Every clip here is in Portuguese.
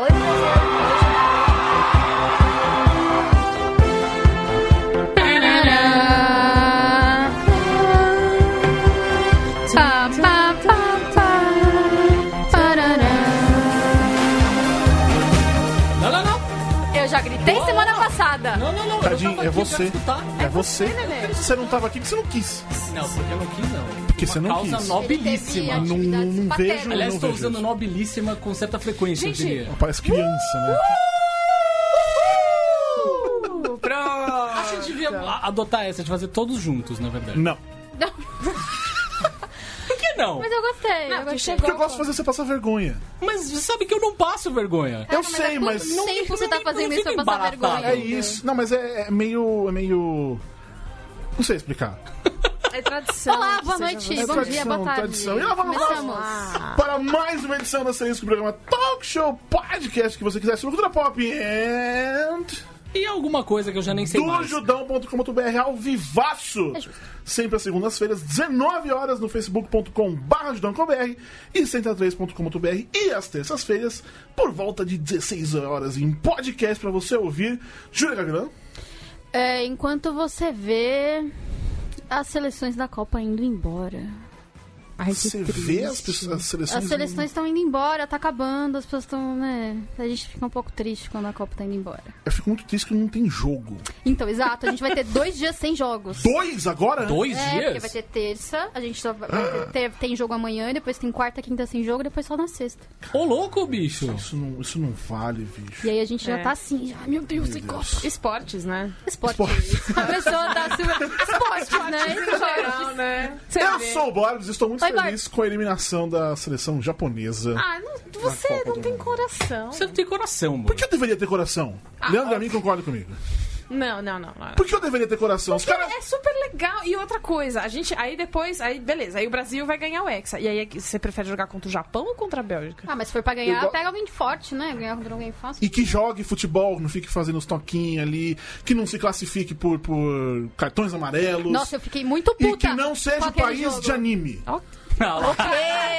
Oi, Brasil. Não. Eu já gritei semana passada. Não, não, não. eu Tadinho, tava é aqui, eu você. escutar. É você. Você não tava aqui porque você não quis. Não, porque eu não quis, não. Porque Uma você não causa quis. nobilíssima. Não, não vejo. Aliás, não estou usando isso. nobilíssima com certa frequência, eu Gente, diria. Parece criança, né? Uh, pronto. Acho que devia adotar essa de fazer todos juntos, na verdade. Não. Que não? Mas eu gostei. Não, eu que gostei. Porque eu gosto de fazer você passar vergonha. Mas você sabe que eu não passo vergonha. Eu mas sei, há mas. quanto tempo você tá não fazendo isso pra passar embaratado. vergonha? É isso. Não, mas é, é meio. É meio. Não sei explicar. É tradição. Olá, boa noite. É bom tradição, dia, boa tarde. tradição. E lá vamos nós. Começamos. Para mais uma edição da Serenço, programa Talk Show Podcast que você quiser sobre cultura pop and. E alguma coisa que eu já nem sei do mais. judão.com.br ao vivaço. É. Sempre às segundas-feiras, 19 horas no facebook.com.br judão.com.br e 103.com.br e às terças-feiras, por volta de 16 horas em podcast pra você ouvir. Júlia Gavilã. É, enquanto você vê as seleções da Copa indo embora. Ai, Você triste. vê as, pessoas- as seleções. As seleções estão indo embora, tá acabando, as pessoas estão, né? A gente fica um pouco triste quando a Copa tá indo embora. Eu fico muito triste que não tem jogo. Então, exato, a gente vai ter dois dias sem jogos. Dois agora? Dois É, dias? porque vai ter terça, a gente só vai ter, tem jogo amanhã, e depois tem quarta, quinta sem jogo, e depois só na sexta. Ô, louco, bicho. Isso não, isso não vale, bicho. E aí a gente já É. tá assim, já, meu Deus, sem Copa. Esportes, né? Esporte. Esporte. A pessoa tá super... Esportes, né? Geral, né? Eu sou o Borbs e estou muito feliz com a eliminação da seleção japonesa. Ah, não- você não tem Mundo. coração. Você não tem coração, mano. Por que eu deveria ter coração? Leandro Amin concorda comigo. Não, não, não. não. Por que eu deveria ter coração? Os caras. É super legal. E outra coisa, a gente. Aí depois. Aí, beleza. Aí o Brasil vai ganhar o Hexa. E aí você prefere jogar contra o Japão ou contra a Bélgica? Ah, mas se for pra ganhar, Eu go- pega alguém forte, né? Ganhar contra alguém fácil. E que jogue futebol, não fique fazendo os toquinhos ali, que não se classifique por, por cartões amarelos. Nossa, eu fiquei muito e puta. que não seja o aquele país jogo. de anime. Não.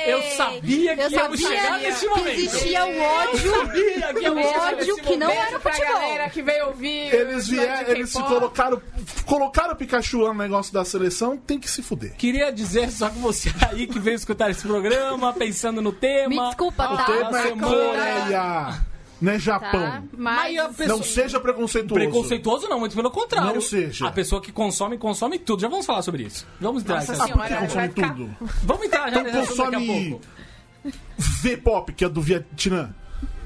Eu sabia que Eu íamos chegar sabia nesse que momento. existia o ódio. Sabia que O ódio que não era pra futebol. galera que veio ouvir. Eles vieram, eles se colocaram. Colocaram o Pikachu lá no negócio da seleção, tem que se fuder. Queria dizer só que você aí que veio escutar esse programa, pensando no tema. Me desculpa, tá? o tema é. Coreia, não é Tá? Japão. Mas. Mas a pessoa- Não seja preconceituoso. Preconceituoso não, muito pelo contrário. Não seja. A pessoa que consome, consome tudo. Já vamos falar sobre isso. Vamos entrar Nossa nesse Ah, Senhora, consome ficar- tudo? Vamos entrar já Então consome pouco. V-pop, que é do Vietnã.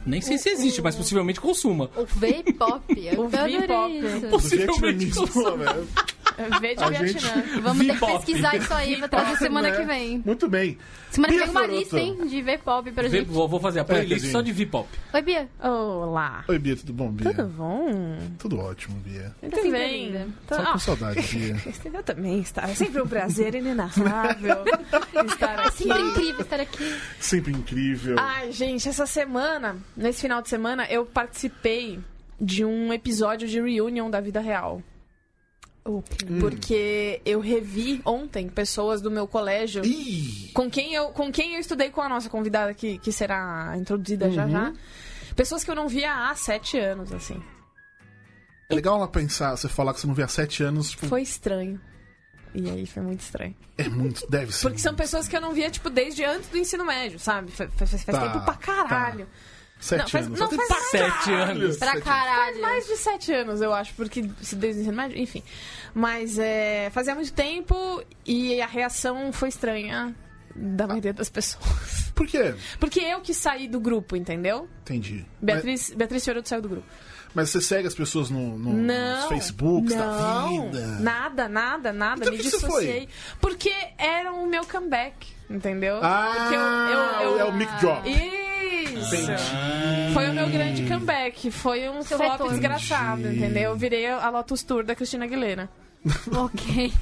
Nem sei se existe, mas possivelmente consuma. O V-pop. Eu O V-pop. Possivelmente consuma. V de Vietnã. Vamos ter que pesquisar isso aí pra trazer semana Né? que vem. Muito bem. Semana que vem uma lista, hein, de V-pop pra gente. Vou, vou fazer a playlist quer só de V-pop. Oi, Bia. Olá. Oi, Bia, tudo bom, Bia? Tudo bom? Tudo ótimo, Bia. Muito sempre bem. linda. Então, Só com ah, saudade, Bia. eu também está. É sempre um prazer inenarrável estar É aqui. sempre incrível estar aqui. Sempre incrível. Ai, gente, essa semana, nesse final de semana, eu participei de um episódio de reunion da vida real. Porque eu revi ontem pessoas do meu colégio Ih! com quem eu, com quem eu estudei com a nossa convidada que, que será introduzida já já. Pessoas que eu não via há sete anos, assim. É legal ela pensar, você falar que você não vê há sete anos. tipo, Foi estranho. E aí foi muito estranho. É muito, deve ser. Porque são pessoas que eu não via, tipo, desde antes do ensino médio, sabe? Faz, faz, Tá, tempo pra caralho. Sete Não, faz- anos. não, faz pra sete caralho, anos. Pra sete caralho. Mais de sete anos, eu acho, porque se desde o ensino médio, enfim. Mas é, fazia muito tempo e a reação foi estranha da maioria das pessoas. Por quê? Porque eu que saí do grupo, entendeu? Entendi. Beatriz, Beatriz Fiorotto saiu do grupo. Mas, mas você segue as pessoas no, no- Não. nos Facebooks da não, vida? Nada, nada, nada. Então Me por que você dissociei. Porque era o meu comeback, entendeu? Ah, Porque eu- eu- eu- é o Mic Drop. Isso! Foi o meu grande comeback. Foi um Seu flop retorno. desgraçado, Entendi. entendeu? Eu virei a Lotus Tour da Cristina Aguilera. Ok.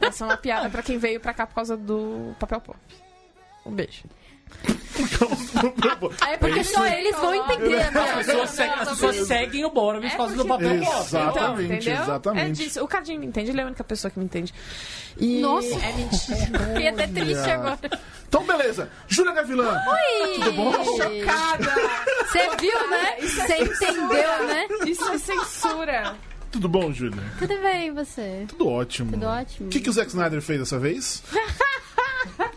Essa é uma piada pra quem veio pra cá por causa do papel pop. Um beijo. É porque só eles vão entender, As né? pessoas, seguem, as pessoas seguem o Borovis por causa do papel. Exatamente, entendeu? exatamente. É disso. O Cardinho me entende, ele é a única pessoa que me entende. E Nossa. é mentira. Fiquei até triste agora. Então, beleza. Júlia Gavilã. Oi! Tudo bom? Chocada! Você viu, né? Você entendeu, né? Isso é censura. Tudo bom, Júlia? Tudo bem, e você? Tudo ótimo. Tudo ótimo. O que, que o Zack Snyder fez dessa vez?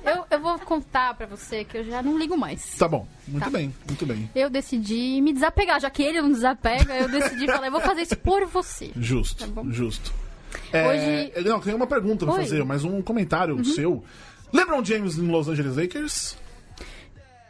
Eu, eu vou contar pra você que eu já não ligo mais. Tá bom. Muito Tá. bem, muito bem. Eu decidi me desapegar, já que ele não desapega, eu decidi falar, eu vou fazer isso por você. Justo, Tá bom. justo. É, Hoje- Não, tem uma pergunta pra Oi. fazer, mas um comentário seu. LeBron James em Los Angeles Lakers?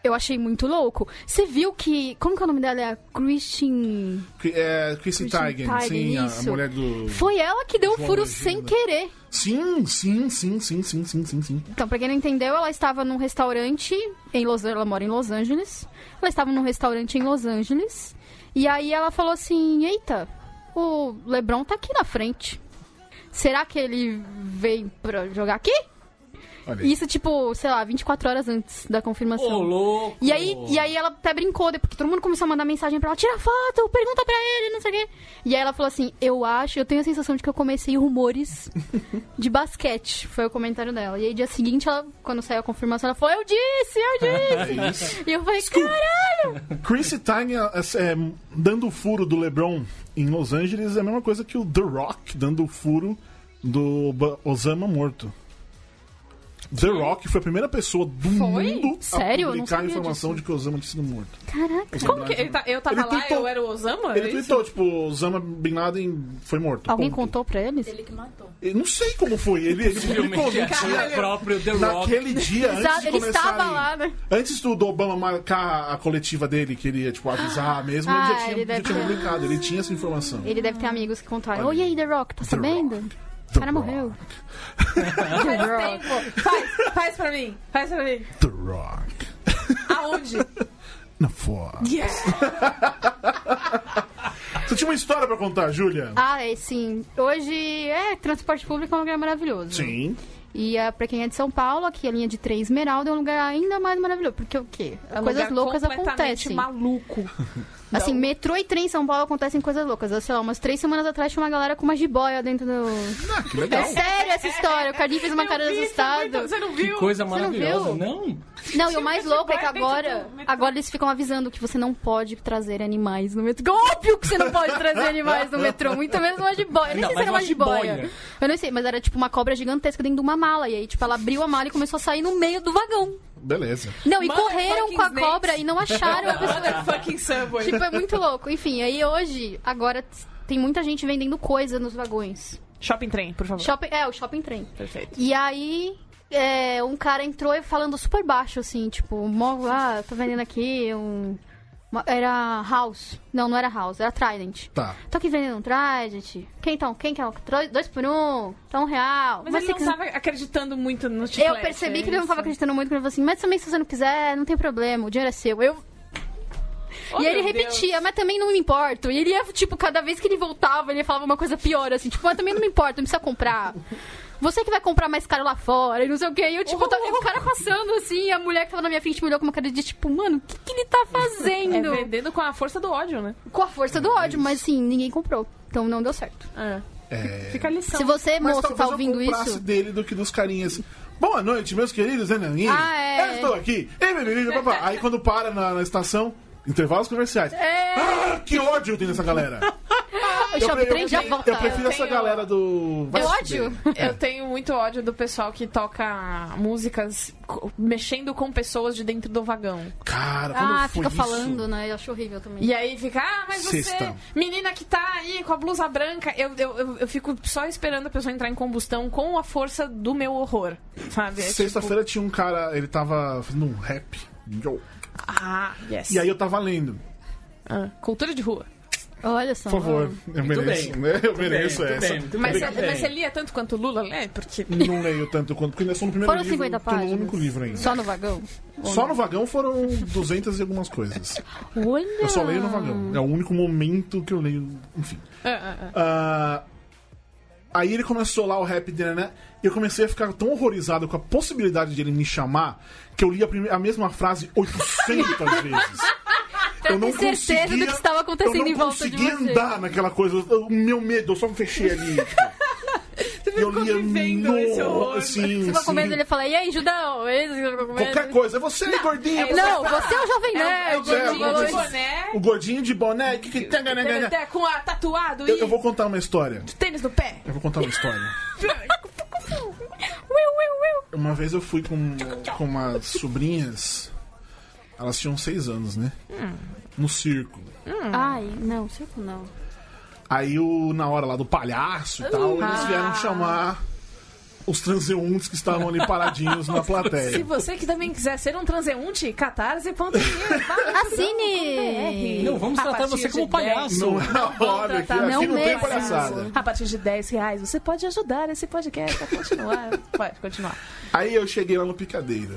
Eu achei muito louco. Você viu que. Como que é o nome dela? É a Christine. É, Chrissy Christine Teigen, sim, a, a mulher do. Foi ela que deu João furo sem querer. Sim, sim, sim, sim, sim, sim, sim, sim. Então, pra quem não entendeu, ela estava num restaurante em Los Angeles. Ela mora em Los Angeles. Ela estava num restaurante em Los Angeles. E aí ela falou assim: Eita, o Lebron tá aqui na frente. Será que ele veio pra jogar aqui? Olha. Isso, tipo, sei lá, 24 horas antes da confirmação. Ô, louco! E aí, e aí ela até brincou, porque todo mundo começou a mandar mensagem pra ela, tira foto, pergunta pra ele, não sei o quê. E aí ela falou assim, eu acho, eu tenho a sensação de que eu comecei rumores de basquete. Foi o comentário dela. E aí dia seguinte, ela, quando saiu a confirmação, ela falou, eu disse, eu disse. É e eu falei, caralho! Chrissy Teigen é, é, dando o furo do LeBron em Los Angeles é a mesma coisa que o The Rock dando o furo do Osama morto. The Rock foi a primeira pessoa do Foi? mundo Sério? A publicar a informação disso. de que Osama tinha sido morto. Caraca. Como que ele tá- eu tava Ele lá, tweetou- eu era o Osama? Ele é tweetou, tipo, Osama Bin Laden foi morto. Alguém ponto. contou pra eles? Ele que matou. Eu não sei como foi. Ele, ele publicou no dia. o próprio The Rock. Naquele dia, antes Exato, de ele estava lá, né? Antes do Obama marcar a coletiva dele, que ele ia, tipo, avisar mesmo, ele Ah, já tinha, ele já tinha ter. publicado. Ele tinha essa informação. Ele deve ter amigos que contaram. Oi, e aí, The Rock, tá The sabendo? Rock. O The cara Rock. morreu. Faz tempo. Faz, faz pra mim. Faz pra mim. The Rock. Aonde? Na foto. Yes. Você tinha uma história pra contar, Júlia? Ah, é sim. Hoje, é, transporte público é um lugar maravilhoso. Sim. E ah, pra quem é de São Paulo, aqui a linha de trem Esmeralda é um lugar ainda mais maravilhoso. Porque o quê? É um coisas lugar loucas acontecem. maluco. Assim, metrô e trem em São Paulo acontecem coisas loucas. Eu, sei lá, umas três semanas atrás tinha uma galera com uma jiboia dentro do. Ah, que legal. É sério essa história. O Cardinho fez uma cara vi, assustado. foi Você não Que viu? coisa Você não maravilhosa, viu? não? Não, e o mais louco é que jiboia dentro agora, agora eles ficam avisando que você não pode trazer animais no metrô. Óbvio que você não pode trazer animais no metrô, muito menos uma jiboia. Eu nem Não, sei se mas era uma uma jiboia. jiboia. Eu não sei, mas era tipo uma cobra gigantesca dentro de uma mala. E aí, tipo, ela abriu a mala e começou a sair no meio do vagão. Beleza. Não, e Motherfucking correram com a snakes. cobra e não acharam a pessoa. Motherfucking Subway. Tipo, é muito louco. Enfim, aí hoje, agora tem muita gente vendendo coisa nos vagões. Shopping trem, por favor. Shopping, é, o shopping trem. Perfeito. E aí, é, um cara entrou e falando super baixo, assim, tipo, mó, ah, tô vendendo aqui um. Uma- era House. Não, não era House, era Trident. Tá. Tô aqui vendendo um Trident. Quem então? Quem quer? um? Tro- Dois por um? Tá um real. Mas, ele se não quiser- tava acreditando muito no chiclete. Eu percebi é que ele não tava acreditando muito, quando ele falou assim, mas também se você não quiser, não tem problema, o dinheiro é seu. Eu, Oh, e ele meu Deus. repetia, mas também não me importo. E ele ia, tipo, cada vez que ele voltava, ele falava uma coisa pior, assim, tipo, mas também não me importa, não precisa comprar. Você que vai comprar mais caro lá fora, e não sei o quê. E eu, tipo, tá- o cara passando, assim, e a mulher que tava na minha frente me olhou com uma cara de, tipo, mano, o que, que ele tá É fazendo? vendendo com a força do ódio, né? com a força do ódio, mas assim, ninguém comprou. Então não deu certo. É. É... Fica a lição. Se você, Mas moço, tá eu ouvindo comprasse isso. dele do que dos carinhas. Boa noite, meus queridos enaninhos. Ah, é. Eu estou aqui. Ei, meu menino, papá. Aí quando para na, na estação, intervalos comerciais. É. Ah, que ódio tem nessa galera. O shopping pre- trem já eu, volta. eu prefiro Eu essa tenho- galera do. Vai É se ódio? fuder. Eu tenho muito ódio do pessoal que toca músicas mexendo com pessoas de dentro do vagão. Cara, quando Ah, foi fica isso? falando, né? Eu acho horrível também. E aí fica, ah, mas você, Sexta. menina que tá aí com a blusa branca, eu, eu, eu, eu fico só esperando a pessoa entrar em combustão com a força do meu horror, sabe? É Sexta-feira tinha um cara, ele tava fazendo um rap. Yo. Ah, yes. E aí eu tava lendo. Ah, cultura de rua. Olha só. Por favor, eu Muito mereço, bem. né? Eu Muito bem, mereço muito essa. bem, Mas, bem. você- mas você lia tanto quanto o Lula lê? Porque... Não leio tanto quanto, porque ainda sou no primeiro Foram livro. 50 tô no páginas. único livro ainda. Só no vagão? Só no vagão foram 200 e algumas coisas. Olha. Eu só leio no vagão. É o único momento que eu leio. Enfim. Ah, ah, ah. Ah, Aí ele começou lá o rap dele, né? E eu comecei a ficar tão horrorizado com a possibilidade de ele me chamar que eu li a, prime- a mesma frase 800 vezes. Pra ter certeza do que estava acontecendo eu não em volta de conseguia você. andar naquela coisa. O meu medo, eu só me fechei ali. tipo. Você eu ficou lia vivendo esse horror. no, assim, Você ficou com medo dele falar, e aí, Judão? Qualquer coisa. É você, gordinho. Não, você é o Jovem É, é o Nerd. gordinho falou de boné, O gordinho de boné. Que que... até com a tatuado Eu, e eu vou contar uma história. tênis no pé. Eu vou contar uma história. Uma vez eu fui com, com umas sobrinhas. Elas tinham seis anos, né? No circo. Ai, não, circo não. Aí, o, na hora lá do palhaço e tal, eles vieram chamar os transeuntes que estavam ali paradinhos na Se plateia. você que também quiser ser um transeunte, catarse.me. Assine! Não, vamos tratar você como 10. palhaço. Não é a hora, aqui, tratar- aqui Não não, tem palhaçada. A partir de 10 reais, você pode ajudar esse podcast a continuar. Pode continuar. Aí eu cheguei lá no Picadeira.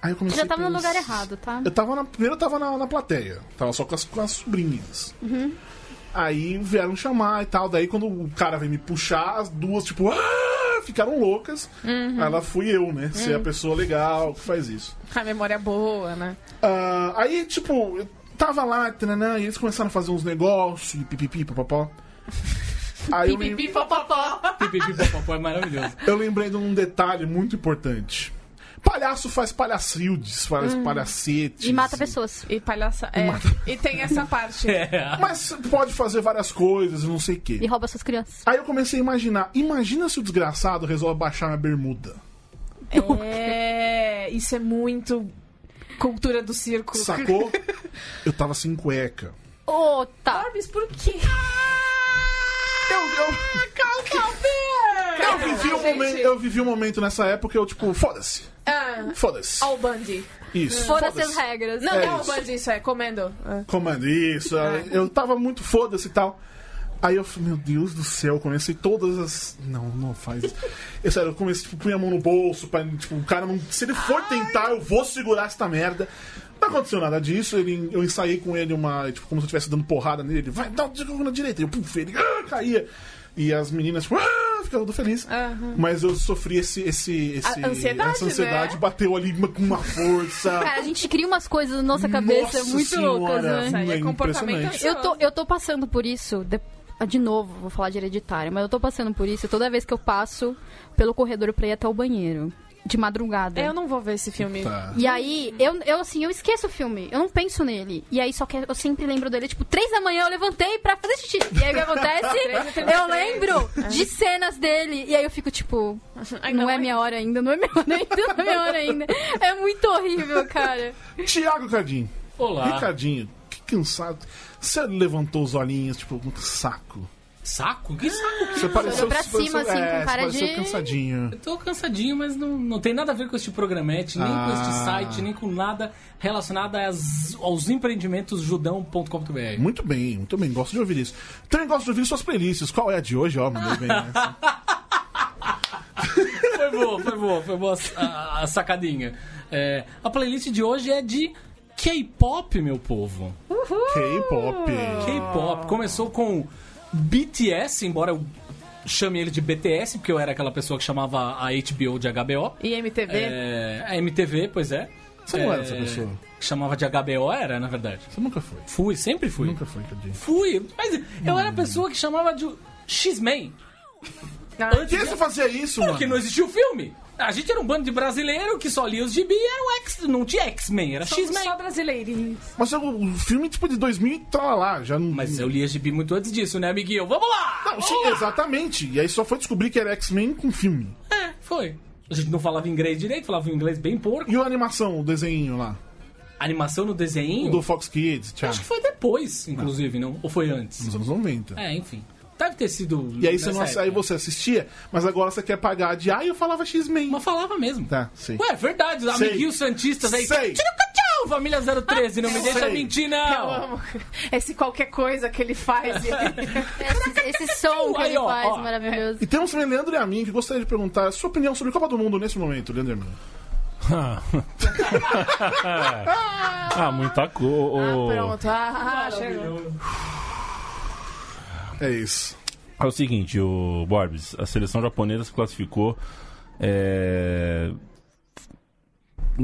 Aí eu comecei Já tava no lugar errado, tá? Eu tava na. Primeiro eu tava na, na plateia. Tava só com as, com as sobrinhas. Uhum. Aí vieram chamar e tal. Daí quando o cara veio me puxar, as duas, tipo, "Ah!" ficaram loucas. Uhum. Aí lá fui eu, né? Ser a pessoa legal que faz isso. A memória é boa, né? Ah, aí, tipo, eu tava lá, tananã, e eles começaram a fazer uns negócios, e pipipi, papapó. Aí eu, lem- Pipi, popopó. Pipipi, popopó, é maravilhoso. eu lembrei de um detalhe muito importante. Palhaço faz palhacildes, faz palhacetes. Uhum. E mata pessoas. E palhaça. É. E tem essa parte. É. Mas pode fazer várias coisas, não sei o quê. E rouba suas crianças. Aí eu comecei a imaginar. Imagina se o desgraçado resolve baixar minha bermuda. É. Isso é muito cultura do circo. Sacou? eu tava sem cueca. Ô, tá. Orbis, por quê? Eu, eu, eu vivi um momento, eu vivi um momento nessa época, eu tipo, foda-se. Ah, Foda-se. All Bundy. Isso. Foda-se as regras. Não, É não é All. Bundy, isso é comendo. Ah. Comando isso. Eu tava muito foda-se e tal. Aí eu falei, meu Deus do céu, eu comecei todas as. Não, não faz isso. Eu, sério, eu comecei, tipo, punha a mão no bolso pra, tipo, o cara não. Se ele for tentar, eu vou segurar essa merda. Não aconteceu nada disso, ele, eu ensaiei com ele uma. Tipo, como se eu estivesse dando porrada nele. Ele vai, dá um na direita. E eu, puf, ele ah, caía. E as meninas, tipo, ah, ficavam tudo felizes. Mas eu sofri esse. esse, esse A ansiedade, essa ansiedade né? bateu ali com uma força. Cara, a gente cria umas coisas na nossa cabeça Nossa muito loucas, Senhora. né? Isso aí é É comportamento. Eu tô, eu tô passando por isso. de- ah, De novo, vou falar de hereditário, mas eu tô passando por isso toda vez que eu passo pelo corredor pra ir até o banheiro. De madrugada. Eu não vou ver esse filme. Tá. E aí, eu, eu assim, eu esqueço o filme, eu não penso nele. E aí, só que eu sempre lembro dele, tipo, três da manhã eu levantei pra fazer xixi. E aí o que acontece? eu lembro de cenas dele. E aí eu fico, tipo, Ai, não, não é é? minha hora ainda, não é minha hora ainda, não é minha hora ainda. É muito horrível, cara. Tiago Cadinho. Olá. Ricardinho, que cansado. Você levantou os olhinhos, tipo, um saco. Saco? Que saco? Você pareceu, pra você cima, pareceu- assim, é, com cara você pareceu de- cansadinho. Eu tô cansadinho, mas não, não tem nada a ver com este programete, nem com este Ah. site, nem com nada relacionado às- aos empreendimentos judão.com.br. Muito bem, muito bem. Gosto de ouvir isso. Também gosto de ouvir suas playlists. Qual é a de hoje? Ó, mandei bem essa. Foi boa, foi boa, foi boa a, a sacadinha. É, a playlist de hoje é de K-pop, meu povo. K-pop. K-pop. Começou com BTS, embora eu chame ele de BTS, porque eu era aquela pessoa que chamava a HBO de HBO. E MTV? É, a MTV, pois é. Você não É, era essa pessoa? que Chamava de HBO, era, na verdade. Você nunca foi. Fui, sempre fui. Nunca foi, Cadinho. Fui, mas eu era a pessoa que chamava de X-Men. Ah, Por que você fazia isso, mano? Porque não existia o filme. A gente era um bando de brasileiro que só lia os gibi e era o X, não tinha X-Men, era X-Men. só brasileirinhos. Mas o, filme, tipo, de 2000 e tal lá, já não... Mas eu lia gibi muito antes disso, né, amiguinho? Vamos lá! Não, sim, exatamente. E aí só foi descobrir que era X-Men com filme. É, foi. A gente não falava inglês direito, falava inglês bem porco. E a animação, o desenho lá? Animação no desenho, O do Fox Kids, tchau. acho que foi depois, inclusive, não? Ou foi antes? Nos anos 90. É, enfim. Deve ter sido. E aí você, não, aí você assistia, mas agora você quer pagar de... Ah, eu falava X-Men. Mas falava mesmo. Tá, sei. Ué, verdade, os amiguinhos santistas aí. Sei. Tira o tchau, família 013, não me deixa Sei. mentir, Eu não. amo esse qualquer coisa que ele faz. Esse, esse som que Aí, ele ó, faz, ó. maravilhoso. E temos também Leandro e a mim, que gostaria de perguntar a sua opinião sobre Copa do Mundo nesse momento, Leandro e a mim. ah, muita coisa. Pronto, ah, chegou. É isso. É o seguinte, o Borbs, a seleção japonesa se classificou é,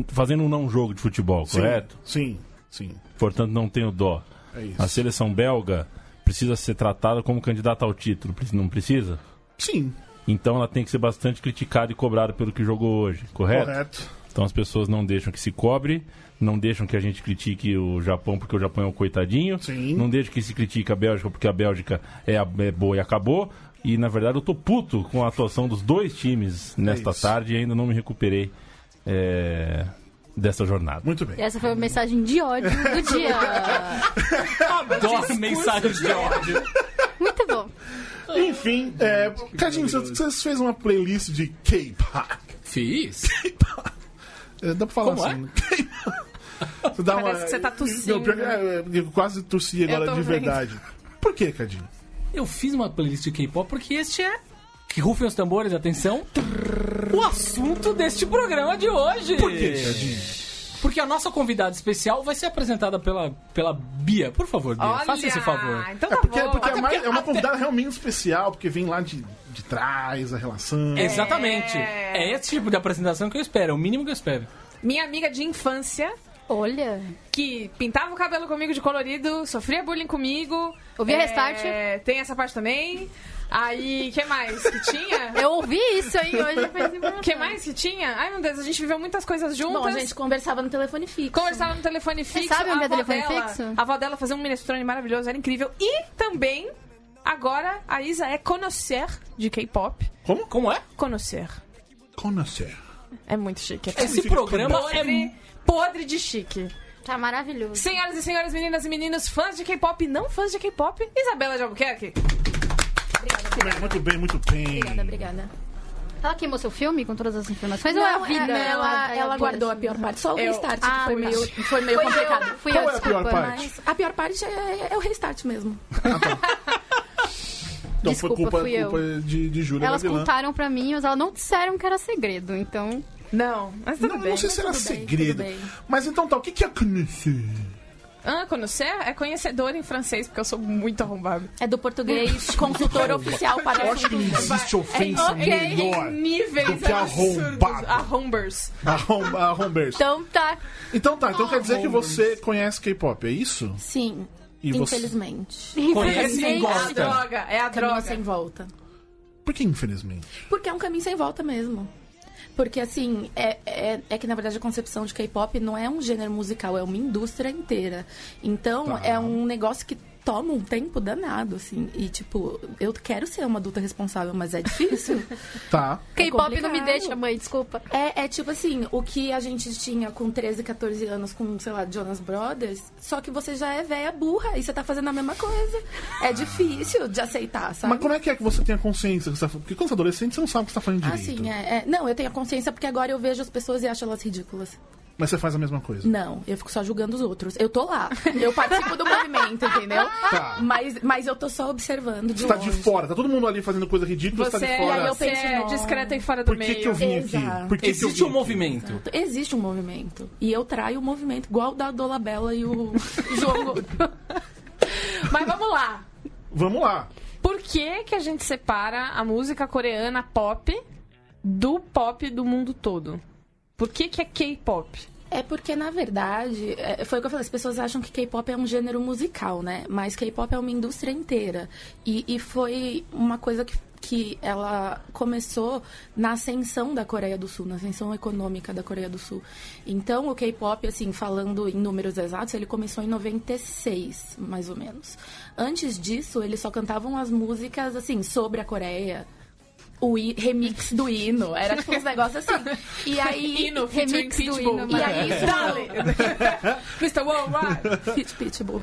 fazendo um não jogo de futebol, Sim, correto? Sim, sim. Portanto, não tenho dó. É. A seleção belga precisa ser tratada como candidata ao título, não precisa? Sim, Então ela tem que ser bastante criticada e cobrada pelo que jogou hoje, correto? correto. Então as pessoas não deixam que se cobre, não deixam que a gente critique o Japão porque o Japão é um coitadinho, Sim. não deixam que se critique a Bélgica porque a Bélgica é, a- é boa e acabou. E na verdade eu tô puto com a atuação dos dois times nesta isso. tarde e ainda não me recuperei é, dessa jornada. Muito bem. E essa foi a mensagem de ódio do dia. Adoro mensagens de ódio. Muito bom. Enfim, é, Cadinho, você, você fez uma playlist de K-pop. Fiz. É, dá pra falar Como assim. né? Você dá Parece que você tá tossindo. Não, é, é, eu quase tossi agora de vendo. verdade. Por que, Cadinho? Eu fiz uma playlist de K-pop porque este é. Que rufem os tambores, atenção. O assunto deste programa de hoje. Por que, Cadinho? Porque a nossa convidada especial vai ser apresentada pela, pela Bia. Por favor, Bia, Olha, faça esse favor. Então É tá porque, bom. porque é, Até mais- porque é uma até- convidada realmente especial, porque vem lá de, de trás a relação. Exatamente. É esse tipo de apresentação que eu espero, é o mínimo que eu espero. Minha amiga de infância, Olha. que pintava o cabelo comigo de colorido, sofria bullying comigo. Ouvia Restart? Tem essa parte também. Aí, que mais que tinha? Eu ouvi isso aí hoje. O que mais que tinha? Ai, meu Deus, a gente viveu muitas coisas juntas. Bom, a gente conversava no telefone fixo. Conversava no telefone fixo. sabe onde a é avó telefone dela- fixo? A avó dela fazia um minestrone maravilhoso, era incrível. E também, agora, a Isa é conhecer de K-pop. Como? Como é? Conhecer. Conhecer. É muito chique. Esse programa é. Podre, de chique. Tá maravilhoso. Senhoras e senhores, meninas e meninos, fãs de K-pop e não fãs de K-pop, Isabela de Albuquerque. Muito bem, muito bem, muito bem. Obrigada, obrigada. Ela queimou seu filme com todas as informações? ou é a Não, vida? é- ela, Ela- ela guardou a pior parte. Só o Eu- restart Ah, que foi tá. meio, foi meio Foi complicado. eu, fui Qual eu, é a pior parte? Mas a pior parte é, é o restart mesmo. Então Desculpa, foi culpa, fui eu. culpa de, de Júlia Elas Gavilã. contaram pra mim, mas elas não disseram que era segredo, então... Não, mas tudo Não, bem. não sei se era tudo bem, segredo. Mas então tá, o que que é conhecer? Ah, conhecer é conhecedor em francês, porque eu sou muito arrombado. É do português consultor oficial para Eu acho que não existe ofensa Ok, melhor em níveis do que arrombado. Arrombers. Arrom- Arrombers. Então tá. Então tá, então quer dizer que você conhece K-pop, é isso? Sim, E você- infelizmente. Conhece e É a gosta. droga, é a Caminho droga. sem volta. Por que infelizmente? Porque é um caminho sem volta mesmo. Porque, assim, é, é, é que, na verdade, a concepção de K-pop não é um gênero musical, é uma indústria inteira. Então, Tá. é um negócio que toma um tempo danado, assim. E, tipo, eu quero ser uma adulta responsável, mas é difícil. Tá. K-pop não me deixa, mãe, desculpa. É, é tipo assim, o que a gente tinha com 13, 14 anos com, sei lá, Jonas Brothers, só que você já é velha burra e você tá fazendo a mesma coisa. É difícil de aceitar, sabe? Mas como é que é que você tem a consciência? que você tá- Porque quando você é adolescente, você não sabe o que você tá fazendo Ah, direito. sim, é, é. Não, eu tenho a consciência porque agora eu vejo as pessoas e acho elas ridículas. Mas você faz a mesma coisa. Não, eu fico só julgando os outros. Eu tô lá. Eu participo do movimento, entendeu? Tá. Mas, mas eu tô só observando de Você tá de longe. fora, tá todo mundo ali fazendo coisa ridícula, você Você, tá de fora. aí eu você penso, é discreta e fora do Por que, meio. que eu vim aqui? Por que que eu Existe vim um aqui? movimento. Existe um movimento. E eu traio o movimento, igual o da Dolabella e o João Gordo. Mas vamos lá. Vamos lá. Por que, que a gente separa a música coreana pop do pop do mundo todo? Por que, que é K-pop? É porque, na verdade, é, foi o que eu falei, as pessoas acham que K-pop é um gênero musical, né? Mas K-pop é uma indústria inteira. E, e foi uma coisa que, que ela começou na ascensão da Coreia do Sul, na ascensão econômica da Coreia do Sul. Então, o K-pop, assim, falando em números exatos, ele começou em 96, mais ou menos. Antes disso, eles só cantavam as músicas, assim, sobre a Coreia. O remix do hino. Era tipo uns negócios assim. E aí. Hino remix do hino, E aí, isso Dale! Mr. Worldwide! Pit Pitbull.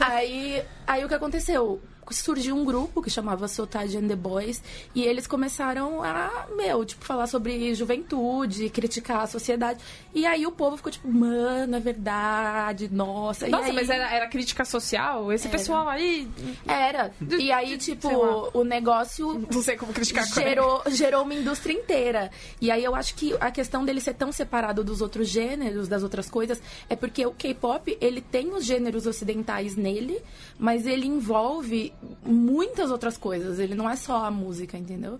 aí, aí o que aconteceu? Surgiu um grupo que chamava Sotage and the Boys e eles começaram a, meu, tipo, falar sobre juventude, criticar a sociedade. E aí o povo ficou tipo, mano, é verdade, nossa. Nossa, aí, mas era, era crítica social? Esse pessoal aí. Era. E aí, tipo, o negócio Não sei como criticar gerou, gerou uma indústria inteira. E aí eu acho que a questão dele ser tão separado dos outros gêneros, das outras coisas, é porque o K-pop, ele tem os gêneros ocidentais nele, mas ele envolve muitas outras coisas. Ele não é só a música, entendeu?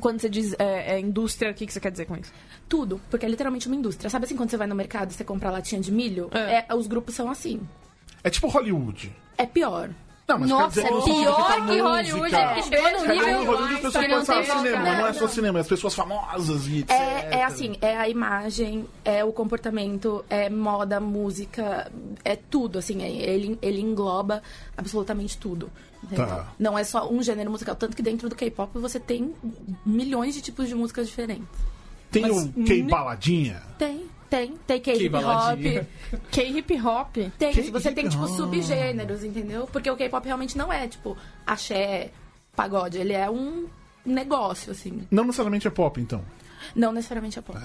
Quando você diz é, é indústria, o que, que você quer dizer com isso? Tudo, porque é literalmente uma indústria. Sabe assim, quando você vai no mercado e você compra latinha de milho? É. É, os grupos são assim. É tipo Hollywood. É pior. Não, mas Nossa, quer dizer é pior tá que. Hollywood, é chegou no nível no Hollywood as pessoas não em cinema, volta. não é só cinema, é as pessoas famosas e etc. É, é assim, é a imagem, é o comportamento, é moda, música, é tudo, assim, é- ele, ele engloba absolutamente tudo. Tá. Não é só um gênero musical, tanto que dentro do K-pop você tem milhões de tipos de músicas diferentes. Tem Mas o K nem- baladinha. Tem, tem, tem K-hip hop. K-hip hop. tem, K-hip você tem tipo subgêneros, entendeu? Porque o K-pop realmente não é tipo axé, pagode, ele é um negócio, assim. Não necessariamente é pop, então. Não necessariamente é pop.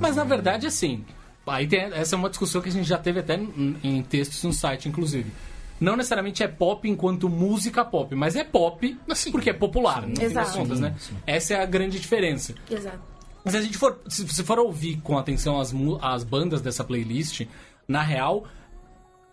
Mas na verdade, assim, aí tem, essa é uma discussão que a gente já teve até em, em textos no site, inclusive. Não necessariamente é pop enquanto música pop, mas é pop Assim, porque é popular, no fim das Exato. contas, né? Essa é a grande diferença. Exato. Mas se a gente for, se você for ouvir com atenção as, as bandas dessa playlist, na real.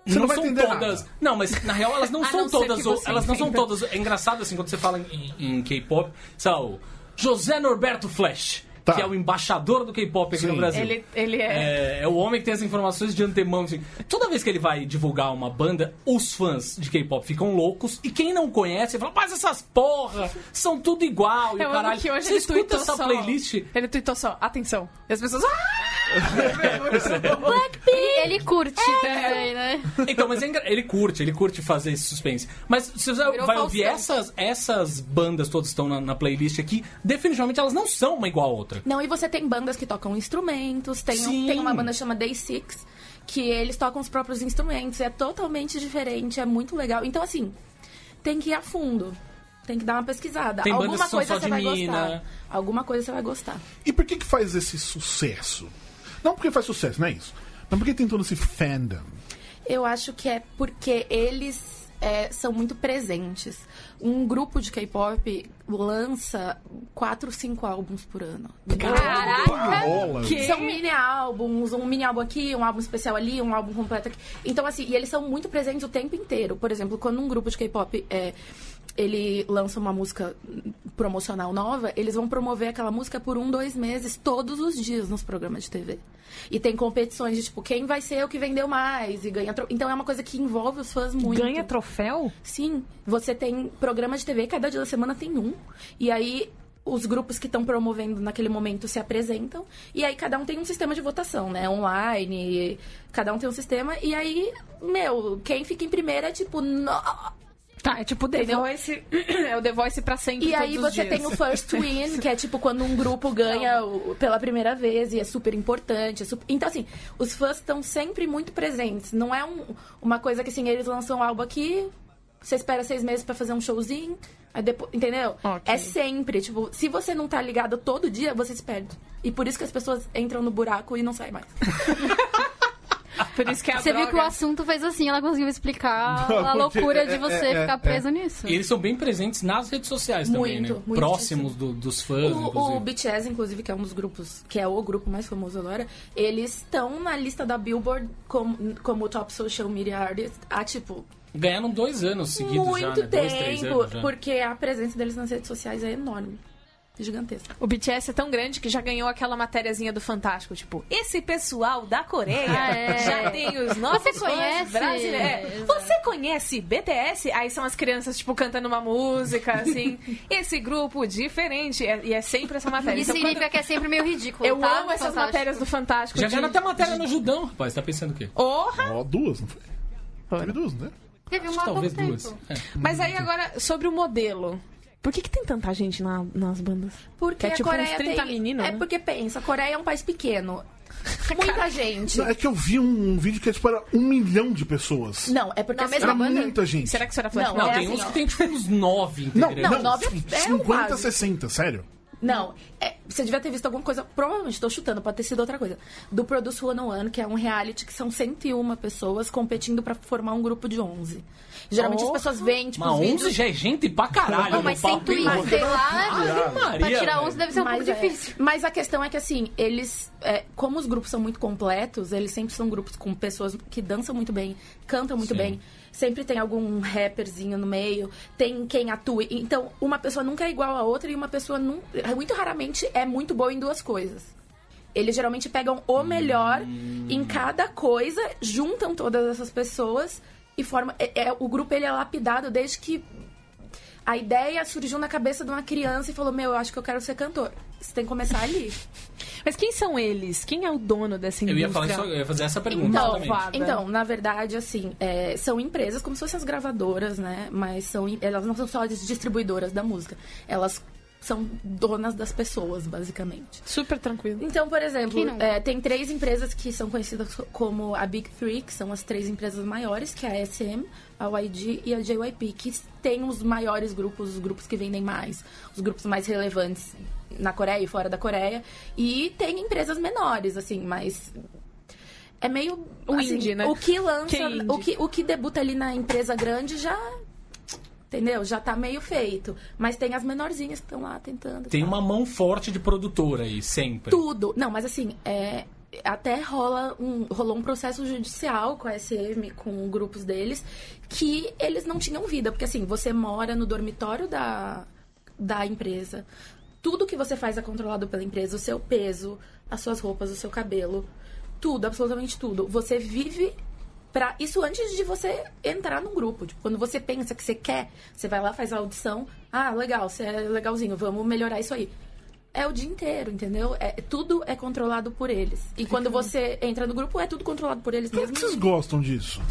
Você não vai são todas. nada. Não, mas na real elas não são não todas. ou- Elas não são todas. É engraçado assim quando você fala em, em K-pop, sabe? o José Norberto Flash, Tá. que é o embaixador do K-pop aqui Sim. no Brasil. Ele, ele é... É, é o homem que tem as informações de antemão. Assim. Toda vez que ele vai divulgar uma banda, os fãs de K-pop ficam loucos. E quem não conhece, fala, mas essas porra, são tudo igual. E Eu caralho. que hoje Você ele escuta essa só... playlist? Ele tweetou só, atenção. E as pessoas... Ah! Ele curte também, né? Então, mas é ele curte, ele curte fazer esse suspense. Mas se você Virou vai ouvir essas, essas bandas todas que estão na, na playlist aqui, definitivamente elas não são uma igual a outra. Não, e você tem bandas que tocam instrumentos, tem, um- tem uma banda chama Day Six, que eles tocam os próprios instrumentos, é totalmente diferente, é muito legal. Então, assim, tem que ir a fundo. Tem que dar uma pesquisada. Tem Alguma que coisa você vai mina. gostar. Alguma coisa você vai gostar. E por que que faz esse sucesso? Não porque faz sucesso, não é isso. Mas porque tem todo esse fandom. Eu acho que é porque eles é, são muito presentes. Um grupo de K-pop lança quatro, cinco álbuns por ano. Rola. São mini álbuns, um mini álbum aqui, um álbum especial ali, um álbum completo aqui. Então, assim, e eles são muito presentes o tempo inteiro. Por exemplo, quando um grupo de K-pop é, ele lança uma música promocional nova, eles vão promover aquela música por um, dois meses, todos os dias nos programas de TV. E tem competições de, tipo, quem vai ser o que vendeu mais e ganha... tro- Então, é uma coisa que envolve os fãs muito. Ganha troféu? Sim, você tem programa de TV, cada dia da semana tem um. E aí os grupos que estão promovendo naquele momento se apresentam. E aí cada um tem um sistema de votação, né? Online, cada um tem um sistema. E aí, meu, quem fica em primeiro é tipo. Tá, é tipo The Entendeu? Voice. É o The Voice pra sempre. E aí você dias. tem o First Win, que é tipo quando um grupo ganha o- pela primeira vez e é super importante. é super- Então, assim, os fãs estão sempre muito presentes. Não é um- uma coisa que assim, eles lançam um álbum aqui, você espera seis meses pra fazer um showzinho, aí depois. Entendeu? Ok. É sempre. Tipo, se você não tá ligado todo dia, você se perde. E por isso que as pessoas entram no buraco e não saem mais. Por isso que é a Você viu droga. que o assunto fez assim, ela conseguiu explicar Não, a loucura é- de você é- é- ficar preso nisso. E eles são bem presentes nas redes sociais também, Muito, né? muito Próximos do- dos fãs, O, o inclusive. BTS, inclusive, que é um dos grupos, que é o grupo mais famoso agora, eles estão na lista da Billboard como, como Top Social Media Artist há, tipo, Ganharam dois anos seguidos muito já, né? Dois, três tempo. anos já. porque a presença deles nas redes sociais é enorme. Gigantesca. O BTS é tão grande que já ganhou aquela matériazinha do Fantástico, tipo, esse pessoal da Coreia Ah, é. já tem os nossos Você conhece? brasileiros. É, Você conhece BTS? Aí são as crianças, tipo, cantando uma música, assim. esse grupo diferente. É- E é sempre essa matéria. Isso Então, significa que é sempre meio ridículo. Eu tá? amo essas Fantástico. matérias do Fantástico. Já de- ganharam até matéria no Judão, rapaz. Tá pensando o quê? Orra! Ó, duas, não foi? Teve duas, né? Teve uma há talvez pouco duas. tempo. É. Mas aí agora, sobre o modelo. Por que, que tem tanta gente na- nas bandas? Porque Que é tipo a uns Coreia 30 tem... meninos, É né? porque pensa, a Coreia é um país pequeno. Muita gente. Não, é que eu vi um vídeo que é tipo, era um milhão de pessoas. Não, é porque Na mesma Era banda? muita gente. Será que isso era flash Não, Não, é tem assim, uns ó. que tem tipo uns nove Não, integrantes. não, nove é um 50, quase. 60, sério. Não, é, você devia ter visto alguma coisa, provavelmente estou chutando, pode ter sido outra coisa. Do Produce 101, que é um reality que são 101 pessoas competindo pra formar um grupo de 11. Geralmente as pessoas veem, tipo, Mas os 11 vídeos... já é gente pra caralho. Não, mas sem papo, hein? Twitter, sei lá. Pra tirar velho. 11 deve ser um pouco Mas, é, difícil. mas a questão é que, assim, eles, é, como os grupos são muito completos, eles sempre são grupos com pessoas que dançam muito bem, cantam muito Sim. bem. Sempre tem algum rapperzinho no meio, tem quem atue. Então, uma pessoa nunca é igual a outra e uma pessoa, muito raramente, é muito boa em duas coisas. Eles geralmente pegam o melhor em cada coisa, juntam todas essas pessoas e formam. É, é- o grupo ele é lapidado desde que a ideia surgiu na cabeça de uma criança e falou: Meu, eu acho que eu quero ser cantor. Você tem que começar ali. Mas quem são eles? Quem é o dono dessa Eu indústria? ia, falar isso, eu ia fazer essa pergunta. Então, exatamente. Fada. Então, na verdade, assim, é, são empresas como se fossem as gravadoras, né? Mas são, elas não são só as distribuidoras da música. Elas são donas das pessoas, basicamente. Super tranquilo. Então, por exemplo, é, tem três empresas que são conhecidas como a Big Three, que são as três empresas maiores, que é a SM, a YG e a JYP, que tem os maiores grupos, os grupos que vendem mais, os grupos mais relevantes na Coreia e fora da Coreia. E tem empresas menores, assim, mas é meio O assim, indie, né? O que lança, Que indie. o que o que debuta ali na empresa grande já Entendeu? Já tá meio feito. Mas tem as menorzinhas que estão lá tentando. Tem uma mão forte de produtora aí, sempre. Tudo. Não, mas assim, é, até rola um, rolou um processo judicial com a SM, com grupos deles, que eles não tinham vida. Porque assim, você mora no dormitório da, da empresa. Tudo que você faz é controlado pela empresa. O seu peso, as suas roupas, o seu cabelo. Tudo, absolutamente tudo. Você vive Pra, isso antes de você entrar num grupo. Tipo, quando você pensa que você quer, você vai lá, faz a audição. Ah, legal, você é legalzinho, vamos melhorar isso aí. É o dia inteiro, entendeu? É, tudo é controlado por eles. E quando você entra no grupo, é tudo controlado por eles Por que mesmo. vocês gostam disso?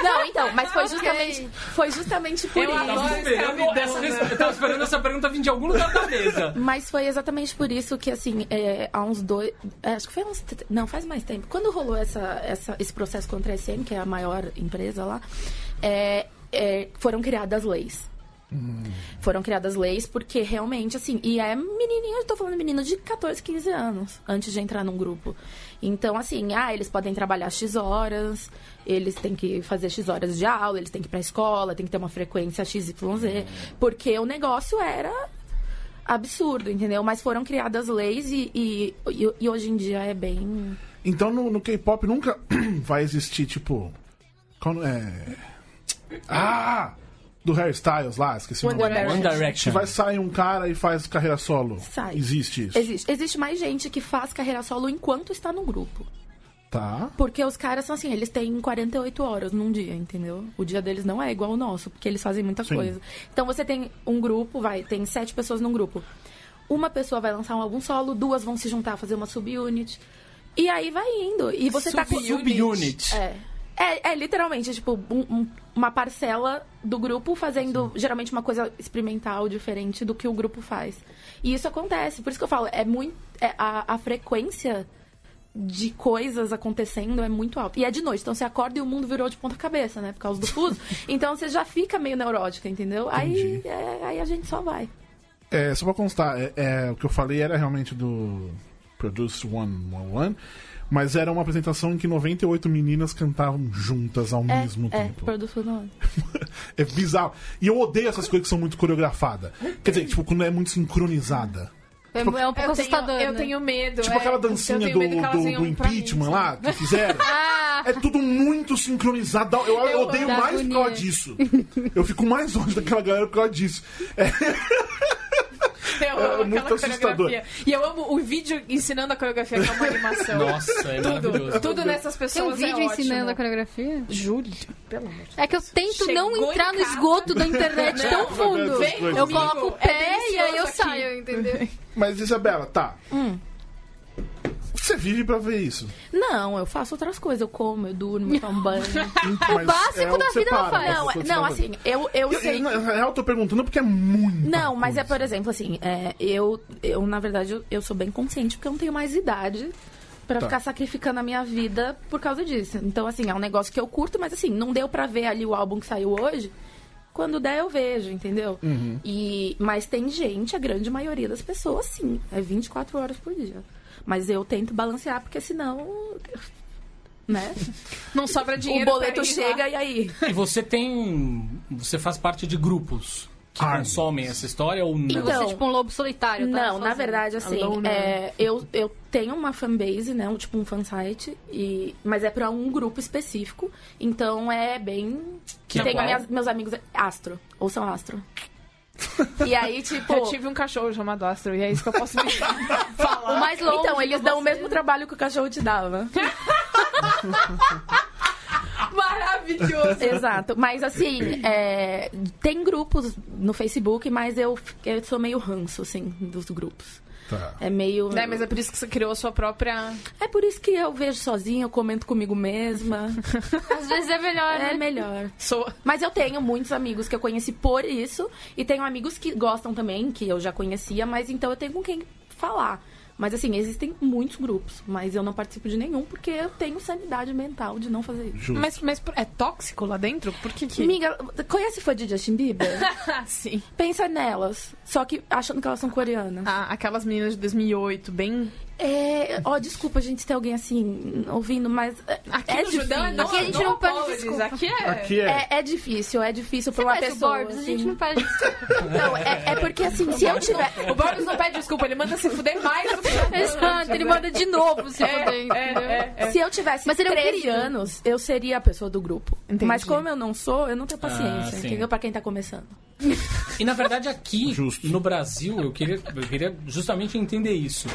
Não, então, mas foi justamente, foi justamente por Eu isso. Tava esperando, essa, né? eu tava esperando essa pergunta vir de algum lugar da mesa. Mas foi exatamente por isso que, assim, é, há uns dois. é, acho que foi uns. Não, faz mais tempo. Quando rolou essa, essa, esse processo contra a SM, que é a maior empresa lá, é, é, foram criadas leis. Foram criadas leis porque realmente, assim, e é menininho, eu tô falando menino de 14, 15 anos, antes de entrar num grupo. Então, assim, ah, eles podem trabalhar X horas, eles têm que fazer X horas de aula, eles têm que ir pra escola, tem que ter uma frequência XYZ, porque o negócio era absurdo, entendeu? Mas foram criadas leis e, e, e, e hoje em dia é bem. Então no, no K-pop nunca vai existir, tipo. quando é. Ah! Do hairstyles lá, esqueci o nome. Direction. One Que Direction. vai sair um cara e faz carreira solo. Sai. Existe isso. Existe, existe mais gente que faz carreira solo enquanto está no grupo. Tá. Porque os caras são assim, eles têm 48 horas num dia, entendeu? O dia deles não é igual ao nosso, porque eles fazem muita Sim. coisa. Então você tem um grupo, vai, tem sete pessoas num grupo. Uma pessoa vai lançar um álbum solo, duas vão se juntar, fazer uma subunit. E aí vai indo. E você tá com. Subunit. Subunit. É. É, é literalmente, tipo, um- um- uma parcela do grupo fazendo geralmente uma coisa experimental diferente do que o grupo faz. E isso acontece. Por isso que eu falo, é muito. é, a, a frequência de coisas acontecendo é muito alta. E é de noite, então você acorda e o mundo virou de ponta cabeça, né? Por causa do fuso. então você já fica meio neurótica, entendeu? Aí, é, aí a gente só vai. É, só pra constar, é, é, o que eu falei era realmente do Produce 111, mas era uma apresentação em que 98 meninas cantavam juntas ao É, mesmo é, tempo. não. É bizarro. E eu odeio essas coisas que são muito coreografadas. Quer dizer, tipo, quando é muito sincronizada. É, é um pouco Eu tenho, assustador. eu né? tenho medo. Tipo é. aquela Eu dancinha tenho do, do, do mim, impeachment lá, que fizeram. Ah, É tudo muito sincronizado. Eu, eu Eu odeio mais por agonia. causa disso. Eu fico mais longe daquela galera por causa disso. É, Eu É amo muito aquela assustador. coreografia. E eu amo o vídeo ensinando a coreografia, que é uma animação. Nossa, é Tudo, maravilhoso. tudo nessas tem pessoas um vídeo é ensinando a coreografia? Júlio, pelo amor de É que eu tento Chegou não entrar no esgoto da internet Não, tão fundo. vem comigo. Eu coloco o É pé e aí eu aqui. saio, entendeu? mas, Isabela, tá. Hum. Você vive pra ver isso. Não, eu faço outras coisas. Eu como, eu durmo, eu tomo banho. Mas básico é o da vida ela para, faz. Não, é- não, vai- assim, eu, eu Eu, sei. eu, na real, eu tô perguntando porque é muito. Não, mas é, por exemplo, assim, é, eu, eu, na verdade, eu, eu sou bem consciente porque eu não tenho mais idade pra Tá. ficar sacrificando a minha vida por causa disso. Então, assim, é um negócio que eu curto, mas assim, não deu pra ver ali o álbum que saiu hoje. quando der eu vejo, entendeu? E, mas tem gente, a grande maioria das pessoas, sim. É 24 horas por dia. Mas eu tento balancear, porque senão. Né? Não sobra O dinheiro. boleto pra ir chega lá. e aí. E você tem. Você faz parte de grupos que Army. consomem essa história ou não? Então, Então, você é tipo um lobo solitário, tá? Não, Sozinho. na verdade, assim, Alone. é, eu, eu tenho uma fanbase, né? Um, tipo um fansite, e, mas é pra um grupo específico. Então é bem. Que tenho qual? minhas- meus amigos. Astro. Ou são Astro. E aí, tipo. Eu tive um cachorro chamado Astro, e é isso que eu posso me falar. O mais longe Então, eles dão o você- mesmo trabalho que o cachorro te dava. Maravilhoso! Exato. Mas assim, é, tem grupos no Facebook, mas eu, eu sou meio ranço, assim, dos grupos. Tá. É meio. Né, mas é por isso que você criou a sua própria. É por isso que eu vejo sozinha, eu comento comigo mesma. Às vezes é melhor, É né? melhor. Sou... Mas eu tenho muitos amigos que eu conheci por isso. E tenho amigos que gostam também, que eu já conhecia, mas então eu tenho com quem falar. Mas assim, existem muitos grupos, mas eu não participo de nenhum porque eu tenho sanidade mental de não fazer isso. Justo. Mas, mas é tóxico lá dentro? Por que que... Amiga, conhece fã de Justin Bieber? Sim. Pensa nelas, só que achando que elas são coreanas. Ah, aquelas meninas de 2008, bem... É, ó, desculpa, gente, se tem alguém assim ouvindo, mas é, Aqui é no Judão é difícil. Aqui a gente não pede apologies, desculpa. Aqui é... Aqui é. É, é difícil, é difícil pra Você uma pessoa. o Borbs? A gente assim. não pede Não, é, é porque assim, se eu tiver. O Borbs não pede desculpa, ele manda se fuder mais do que... Exato, ele manda de novo se É, fuder, é, é, é. Se eu tivesse Mas ele é um 13 querido. anos, eu seria a pessoa do grupo. Entendi. Mas como eu não sou, eu não tenho paciência, Ah, entendeu? Pra quem tá começando. E na verdade aqui, Justo. no Brasil, eu queria, eu queria justamente entender isso.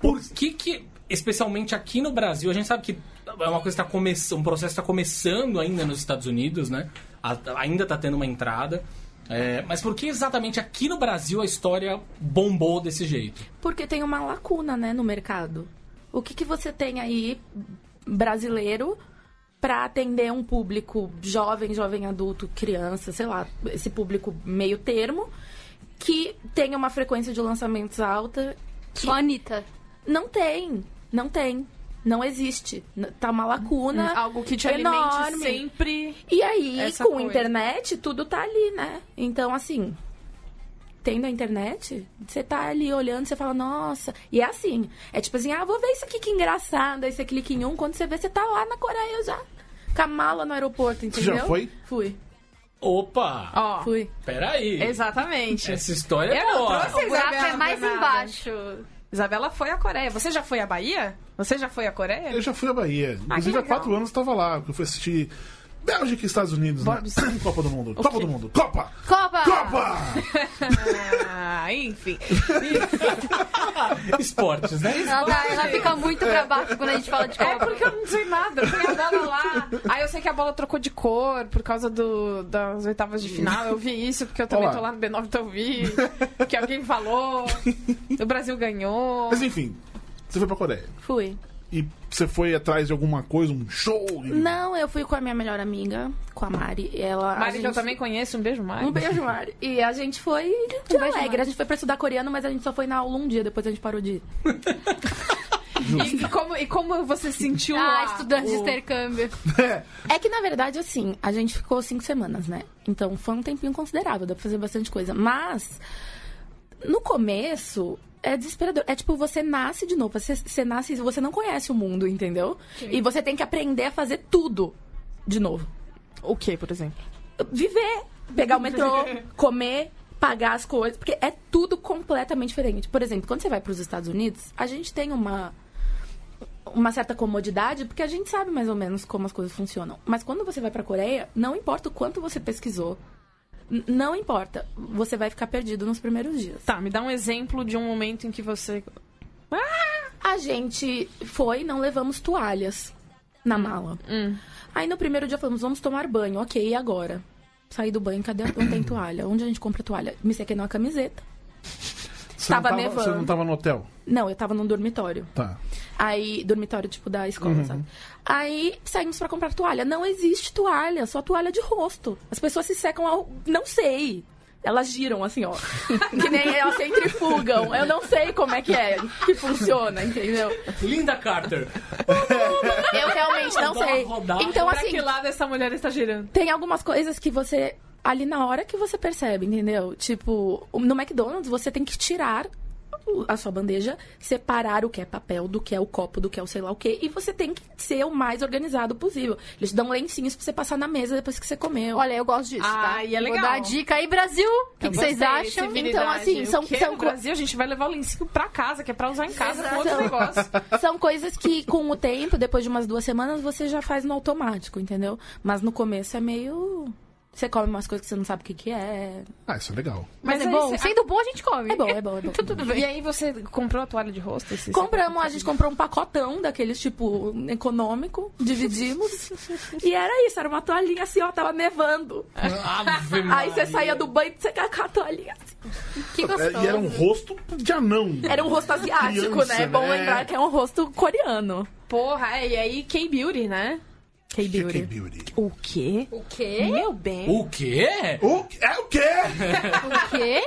Por que que, especialmente aqui no Brasil, a gente sabe que é uma coisa que tá começando, um processo está começando ainda nos Estados Unidos, né? A- ainda está tendo uma entrada. É, mas por que exatamente aqui no Brasil a história bombou desse jeito? Porque tem uma lacuna, né, no mercado. O que, que você tem aí brasileiro pra atender um público jovem, jovem adulto, criança, sei lá, esse público meio termo, que tenha uma frequência de lançamentos alta Só Anitta. Não tem, não tem. Não existe. Tá uma lacuna. Algo que te enorme. alimente sempre... E aí, Essa com coisa. internet, tudo tá ali, né? Então, assim, tendo a internet, você tá ali olhando, você fala, nossa. E é assim, é tipo assim, ah, vou ver isso aqui que engraçado. Aí você clica em um, quando você vê, você tá lá na Coreia já. Com a mala no aeroporto, entendeu? já foi? Fui, Opa! Ó, fui. Peraí! exatamente. Essa história é Eu não boa! trouxe O é mais embaixo. Isabela foi à Coreia. Você já foi à Bahia? Você já foi à Coreia? Eu já fui à Bahia. Inclusive, há Ah, quatro anos eu estava lá, porque eu fui assistir Bélgica e Estados Unidos, né? Borbs. Copa do Mundo. Copa do Mundo. Copa! Copa! Copa! Ah, enfim. Esportes, né? Ela, tá- ela fica muito pra baixo quando a gente fala de É Copa. porque eu não sei nada. Tem a bola lá. Aí eu sei que a bola trocou de cor por causa do, das oitavas de final. Eu vi isso porque eu também Olá. tô lá no B9, então eu vi. Que alguém falou. O Brasil ganhou. Mas enfim, você foi pra Coreia. Fui. E você foi atrás de alguma coisa, um show? Não, eu fui com a minha melhor amiga, com a Mari. Ela, a Mari, que eu gente- também conheço. Um beijo, Mari. Um beijo, Mari. E a gente foi de Um beijo, alegre. Mari. A gente foi pra estudar coreano, mas a gente só foi na aula um dia, depois a gente parou de ir. E, e como, e como você se sentiu Ah, lá? estudante de O- intercâmbio. É, É que, na verdade, assim, a gente ficou cinco semanas, né? Então foi um tempinho considerável, dá pra fazer bastante coisa. Mas, no começo, é desesperador. É tipo, você nasce de novo. Você, você nasce e você não conhece o mundo, entendeu? E você tem que aprender a fazer tudo de novo. O que, por exemplo? Viver, pegar o metrô, comer, pagar as coisas, porque é tudo completamente diferente. Por exemplo, quando você vai para os Estados Unidos, a gente tem uma uma certa comodidade, porque a gente sabe mais ou menos como as coisas funcionam. Mas quando você vai para Coreia, não importa o quanto você pesquisou, não importa, você vai ficar perdido nos primeiros dias. Tá, me dá um exemplo de um momento em que você. A gente foi, não levamos toalhas na mala. Hum. Aí no primeiro dia falamos, vamos tomar banho. Ok, e agora? Saí do banho, cadê? Não tem toalha. Onde a gente compra toalha? Me sequei numa camiseta. Você, não Tava tava, nevando. você não tava no hotel? Não, eu tava num dormitório. Tá. Aí, dormitório tipo da escola, Uhum. sabe? Aí saímos pra comprar toalha. Não existe toalha, só toalha de rosto. As pessoas se secam ao. Não sei. Elas giram assim, ó. que nem elas centrifugam. Eu não sei como é que é que funciona, entendeu? Linda Carter. Eu realmente não sei. rodada. Então, pra assim, que lado essa mulher está girando? tem algumas coisas que você ali na hora que você percebe, entendeu? Tipo, no McDonald's você tem que tirar a sua bandeja, separar o que é papel, do que é o copo, do que é o sei lá o quê, e você tem que ser o mais organizado possível. Eles dão lencinhos pra você passar na mesa depois que você comeu. Olha, eu gosto disso, tá? Ah, e é Vou legal. dar a dica aí, Brasil. O que, Eu que vocês acham? Então, assim, são- O são no co- Brasil, a gente vai levar o lencinho pra casa, que é pra usar em casa com outro Exato. negócio. São coisas que, com o tempo, depois de umas duas semanas, você já faz no automático, entendeu? Mas no começo é meio. Você come umas coisas que você não sabe o que, que é. Ah, isso é legal. Mas, é aí bom. você- Sendo bom, a gente come. É bom, é bom, é bom. Tudo bem. E aí você comprou a toalha de rosto? Compramos, a gente comprou um pacotão daqueles, tipo, econômico, dividimos. e era isso, era uma toalhinha assim, ó, tava nevando. Ave Aí você saía do banho e você com a toalhinha assim. Que É, gostoso. e era um rosto de anão. Era um rosto asiático, Criança, né? É bom né? lembrar que é um rosto coreano. Porra, é, e aí K-Beauty, né? K-Beauty. K-Beauty. O quê? O quê? Meu bem. O quê? O é o quê? O quê?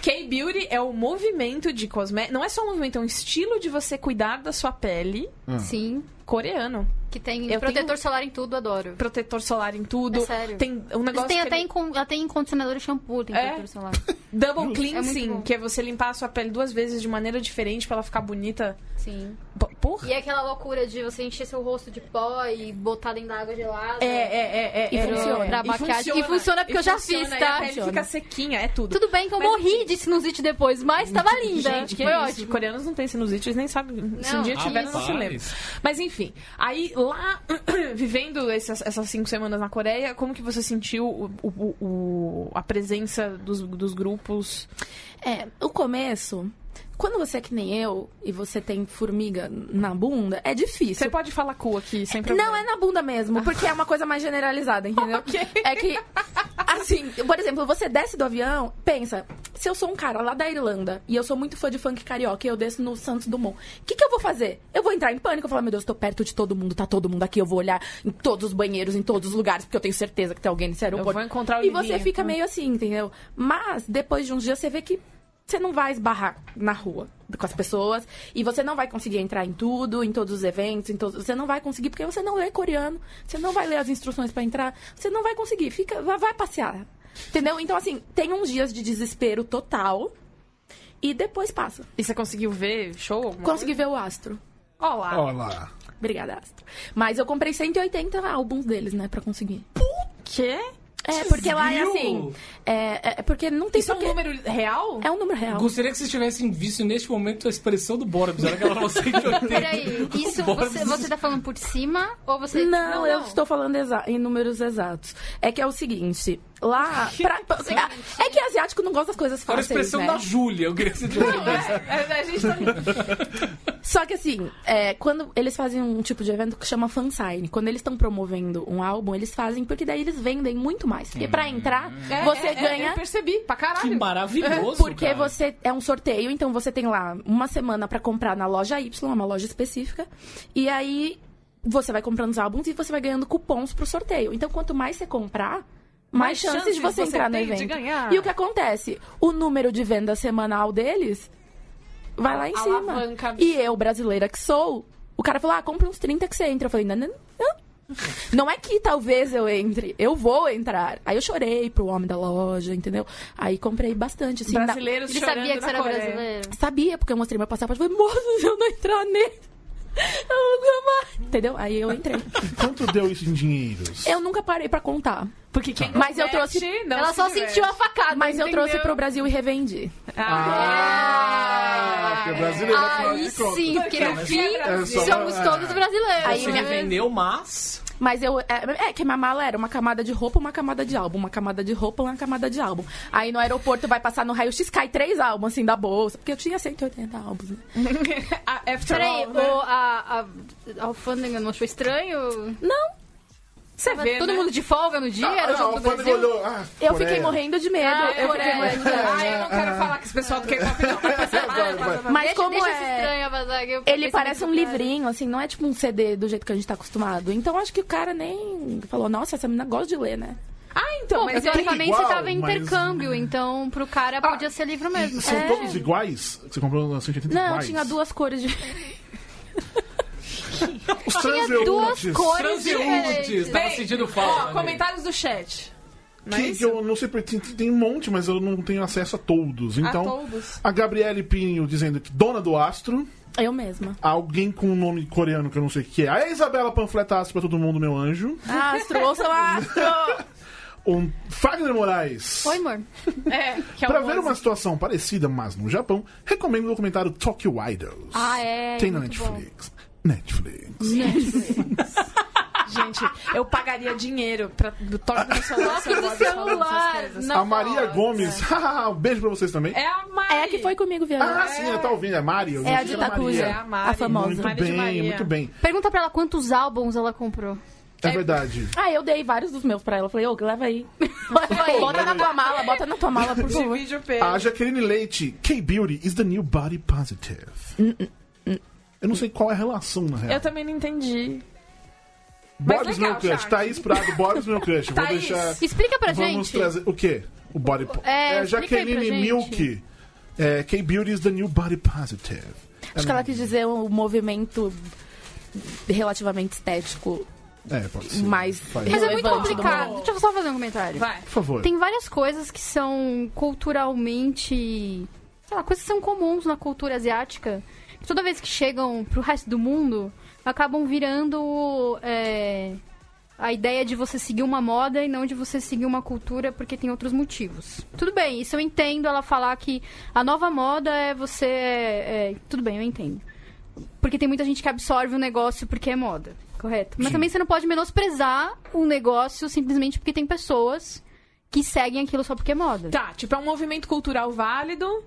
K-Beauty é o movimento de cosméticos. Não é só um movimento, é um estilo de você cuidar da sua pele Sim. coreano. Que tem Eu protetor tenho- solar em tudo, adoro. Protetor solar em tudo. É sério. Tem um Eles negócio. têm que até, ele- em, con- até em condicionador e shampoo, tem É? protetor solar. Double É cleansing, bom. que é você limpar a sua pele duas vezes de maneira diferente pra ela ficar bonita. Sim. Porra! E é aquela loucura de você encher seu rosto de pó e botar dentro da água gelada. É, é, é, é. E é, funciona. é. Pra maquiagem. E funciona porque eu já funciona, fiz, e tá? A pele fica sequinha, é tudo. Tudo bem que eu Mas, morri de sinusite depois, mas tava linda. Gente, que Foi é ótimo. Coreanos não têm sinusite, eles nem sabem. Se um dia Não, tiver, não se lembra. Mas enfim, aí lá, vivendo essas, essas cinco semanas na Coreia, como que você sentiu o, o- o- a presença dos, dos grupos? É, o começo, quando você é que nem eu e você tem formiga na bunda, é difícil. Você pode falar cu aqui, sem problema. Não, é na bunda mesmo, porque é uma coisa mais generalizada, entendeu? É que, assim, por exemplo, você desce do avião, pensa, se eu sou um cara lá da Irlanda e eu sou muito fã de funk carioca e eu desço no Santos Dumont, o que, que eu vou fazer? Eu vou entrar em pânico, eu falar, meu Deus, tô perto de todo mundo, tá todo mundo aqui, eu vou olhar em todos os banheiros, em todos os lugares, porque eu tenho certeza que tem alguém nesse aeroporto. vou encontrar o E você fica meio assim, entendeu? Mas, depois de uns dias, você vê que você não vai esbarrar na rua com as pessoas e você não vai conseguir entrar em tudo, em todos os eventos, em todos, você não vai conseguir porque você não lê coreano, você não vai ler as instruções pra entrar, você não vai conseguir, fica, vai, vai passear. Entendeu? Então assim, tem uns dias de desespero total e depois passa. E você conseguiu ver show? alguma Consegui ver o Astro. coisa? Ó lá. Olha lá. Obrigada, Astro. Mas eu comprei 180 álbuns deles, né, pra conseguir. Quê? É, porque lá é assim. É, é porque não tem Isso é um número real? É um número real. Gostaria que vocês tivessem visto neste momento a expressão do Borbs. Era aquela falou 180. Peraí, isso você, você tá falando por cima ou você. Não, eu estou falando em números exatos. É que é o seguinte, lá... pra- pra- é que asiático não gosta das coisas Era a fáceis, expressão né? da Júlia. Eu queria que você tivesse visto. É, a gente tá... Só que assim, é, quando eles fazem um tipo de evento que chama fansign, quando eles estão promovendo um álbum, eles fazem porque daí eles vendem muito mais. Porque pra entrar, É, você é, é, ganha... eu percebi, pra Que caralho. maravilhoso, Porque cara. você é um sorteio, então você tem lá uma semana pra comprar na loja Y, uma loja específica, e aí você vai comprando os álbuns e você vai ganhando cupons pro sorteio. Então quanto mais você comprar, mais, Mais chances de você, você entrar no evento. ganhar. E o que acontece? O número de venda semanal deles vai lá em Alavanca. cima. E eu, brasileira que sou, o cara falou: "Ah, compra uns 30 que você entra". Eu falei: "Não, não, não. Não é que talvez eu entre, eu vou entrar. Aí eu chorei pro homem da loja, entendeu? Aí comprei bastante, assim. na- Brasileiros Ele sabia que você era Coreia. brasileiro. Sabia, porque eu mostrei meu passaporte. Falei, moça, se eu não entrar nele, eu. Entendeu? Aí eu entrei. Quanto deu isso em dinheiros? Eu nunca parei pra contar. Porque quem Mas eu trouxe- não Ela se só diverte. sentiu a facada. Mas eu entendeu? trouxe pro Brasil e revendi. Ah, porque brasileiro, afinal Aí de contas. sim, porque no Porque fim é só- somos é. todos brasileiros. Aí Você minha- revendeu, mas... Mas eu. É, é que minha mala era uma camada de roupa, uma camada de álbum, uma camada de roupa, uma camada de álbum. Aí no aeroporto vai passar no raio-x, cai três álbuns assim da bolsa. Porque eu tinha 180 álbuns. Né? After Peraí, all, né? o, a, a, a alfândega não achou estranho? Não. Você vê, todo né? mundo de folga no dia? Era o Ah, jogo o do Brasil? olhou, ah, Eu Coreia. fiquei morrendo de medo. Ah, eu fiquei Coreia. morrendo de medo. Ah, eu não quero falar com esse pessoal do K-pop, não. Mas como deixa é. estranho, eu Ele parece um livrinho, assim, não é tipo um CD do jeito que a gente tá acostumado. Então acho que o cara nem falou, nossa, essa menina gosta de ler, né? Ah, então, Bom, mas mas é... teoricamente igual, você tava em mas- intercâmbio, então pro cara podia ser livro mesmo. São É. todos iguais? Você comprou na 180 Não, iguais? tinha duas cores de. Os Tinha duas transeuntes. cores Transeuntes, tava Bem, sentindo Ó, falta. né? comentários do chat. não é Que, isso? eu não sei porque tem, tem um monte, mas eu não tenho acesso a todos. Então, todos. a Gabriele Pinho dizendo que dona do astro, Eu mesma. alguém com um nome coreano que eu não sei o que é. A Isabela Panfleta Astro pra todo mundo, meu anjo. Astro, ouçam astro! Um Fagner Moraes. Oi, amor. É, que é Pra o ver uma situação parecida, mas no Japão, recomendo o documentário Tokyo Idols. Ah, é. Tem na muito bom. Netflix. Netflix. Gente, eu pagaria dinheiro pra do toque do celular. eu do gosto falando celular, não. A Maria. Gomes. um beijo pra vocês também. É a Mari. É a que foi comigo viajar. Ah, sim, ela tá ouvindo. É Mari. eu É a de Itacuja. É a Mari. A famosa. Muito Mari de bem, Maria. muito bem. Pergunta pra ela quantos álbuns ela comprou. É verdade. Ah, eu dei vários dos meus pra ela. Falei, ô, leva aí. bota na tua mala, bota na tua mala, por favor. Divide o peso. A Jaqueline Leite. K-Beauty is the new body positive. Eu não sei qual é a relação, na real. Eu também não entendi. Mas Boris, legal, meu crush. Charles. Thaís Prado, Boris, meu crush. Vou Thaís, deixar... Explica pra Vamos gente. trazer... O quê? O body... po- É, pra Jaqueline. Milk. É, K-Beauty is the new body positive. Acho que ela quis dizer um movimento relativamente estético É, pode ser. mais Faz. Mas é muito complicado. Deixa eu só fazer um comentário. Vai. Por favor. Tem várias coisas que são culturalmente. Sei lá, coisas que são comuns na cultura asiática. Toda vez que chegam pro resto do mundo, acabam virando. é, a ideia de você seguir uma moda e não de você seguir uma cultura porque tem outros motivos. Tudo bem, isso eu entendo ela falar que a nova moda é você. é, tudo bem, eu entendo. Porque tem muita gente que absorve o negócio porque é moda, correto? Mas Sim. também você não pode menosprezar o negócio simplesmente porque tem pessoas que seguem aquilo só porque é moda. Tá, tipo, é um movimento cultural válido.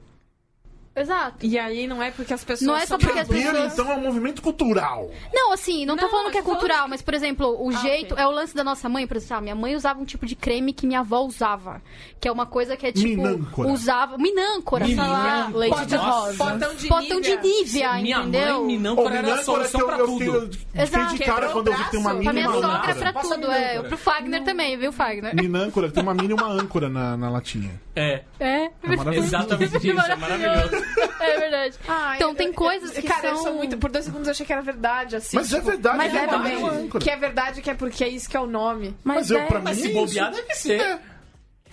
Exato. E aí não é porque as pessoas. Não é só são porque as. Beauty, pessoas- então, é um movimento cultural. Não, assim, não tô Não, falando que é eu tô falando cultural, que- mas, por exemplo, o Ah, jeito. ok. É o lance da nossa mãe, por exemplo, ah, minha mãe usava um tipo de creme que minha avó usava. Que é uma coisa que é tipo. Minâncora. Usava. Minâncora, sei lá. Minâncora. Leite de Nossa. rosa. Potão de Potão de. Nívea, Minha entendeu? mãe, Ô, Minâncora era a Minâncora solução que eu, pra eu tudo. fiquei, fiquei Exato. de cara Quebrou quando o eu vi que tem uma braço. mini Pra e minha uma sogra é âncora. pra Passa tudo, é. minâncora. Pro Fagner também, viu, Fagner? Minâncora, tem uma mini e uma âncora na, na latinha. É, É, maravilhoso. exatamente isso, é maravilhoso. É verdade. Ah, Então, eu- tem eu- coisas que Cara, eu são- sou muito. Por dois segundos eu achei que era verdade, assim. Mas é tipo, verdade, mas é é verdade. também. Que é verdade, que é porque é isso que é o nome. Mas, Mas, eu, é, pra Mas mim, se é bobear, deve ser. É.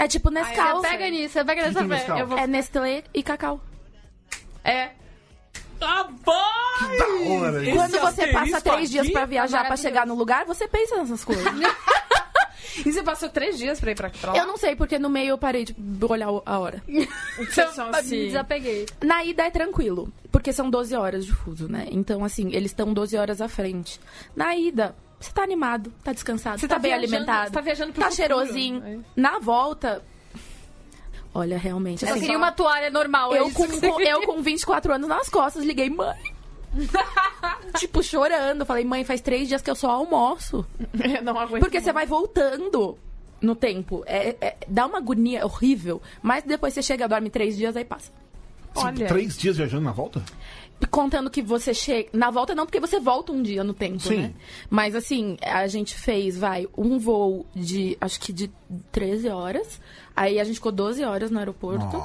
é tipo Nescau. Você pega nisso, você pega nessa fé. Vou... É Nestlé e Cacau. É. Rapaz! Da hora. isso. Quando você passa três dias pra viajar, pra chegar no lugar, você pensa nessas coisas. E você passou três dias pra ir pra, pra lá? eu não sei, porque no meio eu parei de olhar a hora. Eu me assim. desapeguei. Na ida é tranquilo, porque são 12 horas de fuso, né? Então, assim, eles estão 12 horas à frente. Na ida, você tá animado, tá descansado, Você tá, tá bem viajando- alimentado, você tá viajando pro tá futuro. cheirosinho. É. Na volta, olha, realmente, Eu assim, queria uma toalha normal. é eu, com, com- eu com 24 anos nas costas, liguei, mãe. tipo, chorando. Falei, mãe, faz três dias que eu só almoço. Eu não aguento. Porque você vai voltando no tempo. É, é- dá uma agonia horrível, mas depois você chega, dorme três dias, aí passa. Olha. Três dias viajando na volta? Contando que você chega. Na volta não, porque você volta um dia no tempo, Sim. né? Mas assim, a gente fez, vai, um voo de. acho que de 13 horas. Aí a gente ficou 12 horas no aeroporto.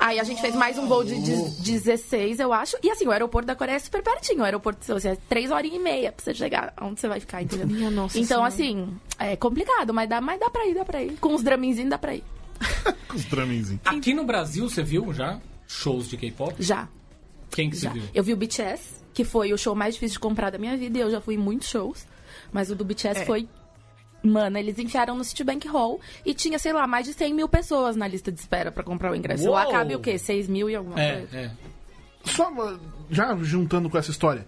Aí a gente fez mais um voo de, de 16, eu acho. E assim, o aeroporto da Coreia é super pertinho. O aeroporto seu, é 3 horas e meia pra você chegar onde você vai ficar, entendeu? Minha nossa então, Senhora. assim, é complicado, mas dá, mas dá pra ir, dá pra ir. Com os draminzinhos dá pra ir. Com os draminzinhos. Aqui no Brasil, você viu já shows de K-pop? Já. Quem que você Já. viu? Eu vi o BTS, que foi o show mais difícil de comprar da minha vida, e eu já fui em muitos shows. Mas o do BTS É. foi. Mano, eles enfiaram no Citibank Hall e tinha, sei lá, mais de 100 mil pessoas na lista de espera pra comprar o ingresso. Uou! Lá cabe o quê? 6 mil e alguma É, coisa? é. Só já juntando com essa história.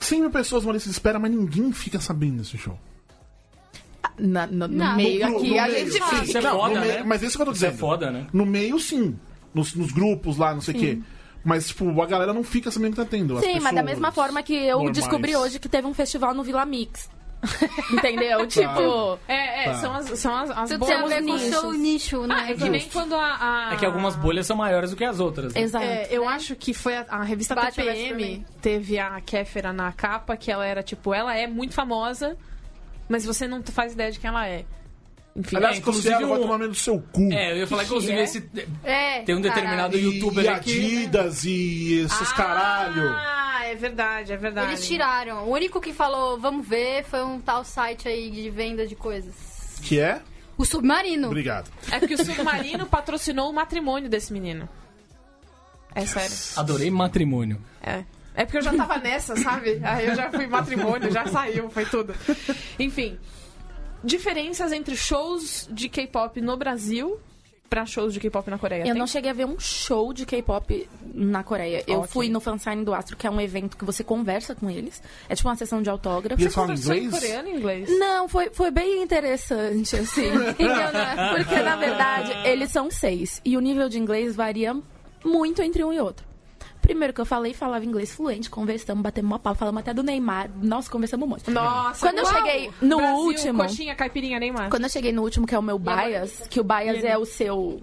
100 mil pessoas numa lista de espera, mas ninguém fica sabendo desse show. Na- no, no Não. meio No- aqui, no a meio. gente Sim, fica. isso é Não, foda, no meio- né? Mas isso que eu tô Isso é dizendo. foda, né? No meio, sim. Nos, nos grupos lá, não sei o quê. Mas, tipo, a galera não fica sabendo que tá tendo. as Sim, mas da mesma forma que eu normais. descobri hoje que teve um festival no Vila Mix. Entendeu? Tipo. É, é, Tá. são as, são as, as Tudo tem a boas ver com o nichos. seu nicho, né? É que nem quando a. a- É que algumas bolhas são maiores do que as outras. né? Exato. É, eu acho que foi a, a revista vs TPM, teve a Kéfera na capa, que ela era, tipo, ela é muito famosa, mas você não faz ideia de quem ela é. Enfim, Aliás, É, inclusive, inclusive vai tomar medo do seu cu. É, eu ia falar, inclusive, é? esse. É, Tem um determinado caralho. youtuber e aí que. Adidas e esses caralho. Ah, é verdade, é verdade. Eles tiraram. O único que falou, vamos ver, foi um tal site aí de venda de coisas. Que é? O O submarino. Obrigado. É porque o submarino patrocinou o matrimônio desse menino. É sério. Adorei matrimônio. É. É porque eu já tava nessa, sabe? Aí eu já fui matrimônio, já saiu, foi tudo. Enfim. Diferenças entre shows de K-pop no Brasil pra shows de K-pop na Coreia. Eu Tem? não cheguei a ver um show de K-pop na Coreia. Eu Ok. fui no Fansign do Astro, que é um evento que você conversa com eles. É tipo uma sessão de autógrafo. E falam Conversou em coreano e inglês? Não, foi, foi bem interessante, assim. Entendeu? Porque, na verdade, eles são seis. E o nível de inglês varia muito entre um e outro. Primeiro que eu falei, falava inglês fluente, conversamos, batemos uma pau, falamos até do Neymar. Nossa, conversamos um monte. Nossa, Quando eu uau! cheguei no Brasil, último- coxinha, caipirinha, Neymar. Quando eu cheguei no último, que é o meu bias, que o bias é o seu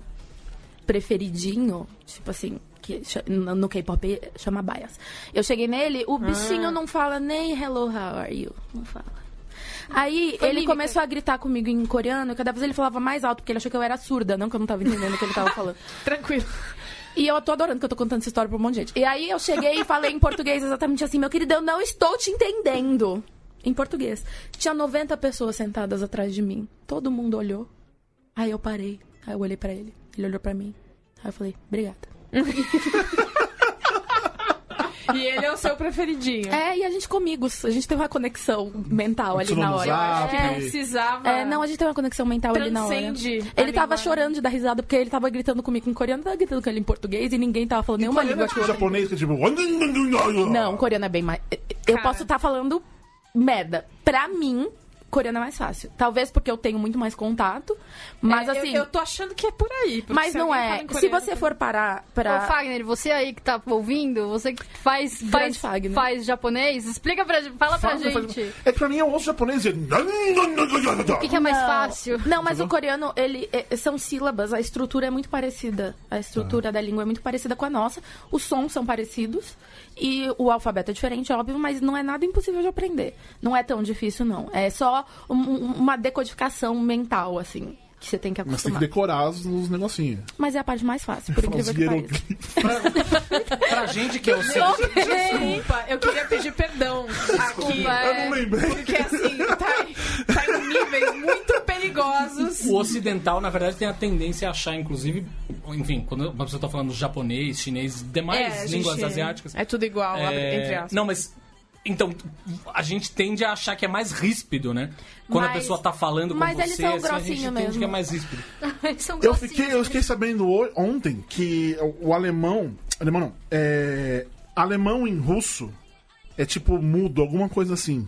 preferidinho, tipo assim, que no K-pop chama bias. Eu cheguei nele, o bichinho Ah. não fala nem hello, how are you? Não fala. Aí ele mímica. começou a gritar comigo em coreano, e cada vez ele falava mais alto, porque ele achou que eu era surda, não que eu não tava entendendo o que ele tava falando. Tranquilo. E eu tô adorando que eu tô contando essa história pra um monte de gente. E aí eu cheguei e falei em português exatamente assim, meu querido, eu não estou te entendendo. Em português. Tinha 90 pessoas sentadas atrás de mim. Todo mundo olhou. Aí eu parei. Aí eu olhei pra ele. Ele olhou pra mim. Aí eu falei, obrigada. E ele é o seu preferidinho. É, e a gente comigo, a gente tem uma conexão mental ali na hora. zap. É, precisava. É, não, a gente tem uma conexão mental ali na hora. Ele tava chorando de dar risada porque ele tava gritando comigo em coreano, tava gritando com ele em português e ninguém tava falando nenhuma é língua tipo que o outro japonês que é tipo. Não, coreano é bem mais. Eu Cara. posso estar falando merda. Pra mim, coreano é mais fácil. Talvez porque eu tenho muito mais contato. Mas É, eu- assim. Eu, tô achando que é por aí. mas não é. em Se coreano, você for parar Ô, pra. Fagner, você aí que tá ouvindo, você que faz, faz, Fagner. faz japonês, explica pra gente, fala pra gente. É que pra mim eu ouço japonês e. O que, que é mais Não. fácil? Não, mas o coreano, ele é- são sílabas, a estrutura é muito parecida. A estrutura da língua é muito parecida com a nossa. Os sons são parecidos e o alfabeto é diferente, óbvio, mas não é nada impossível de aprender. Não é tão difícil, não. É só um- um- uma decodificação mental, assim, que você tem que Mas tem que acostumar. decorar os, os negocinhos. Mas é a parte mais fácil, por incrível que pareça. hieroglifos. Pra gente que é o seu. Desculpa, eu queria pedir perdão aqui. Eu não lembrei. Porque assim, tá, tá em níveis muito perigosos. O ocidental, na verdade, tem a tendência a achar, inclusive, enfim, quando uma pessoa tá falando japonês, chinês, demais É, a gente- línguas asiáticas. É tudo igual, é, entre aspas. Não, mas. Então, a gente tende a achar que é mais ríspido, né? Quando a Mas- pessoa tá falando com mas você, eles são assim, a gente mesmo. que é mais ríspido. São Eu fiquei, eu fiquei sabendo ontem que o, o alemão. Alemão não. É, alemão em russo é tipo mudo, alguma coisa assim.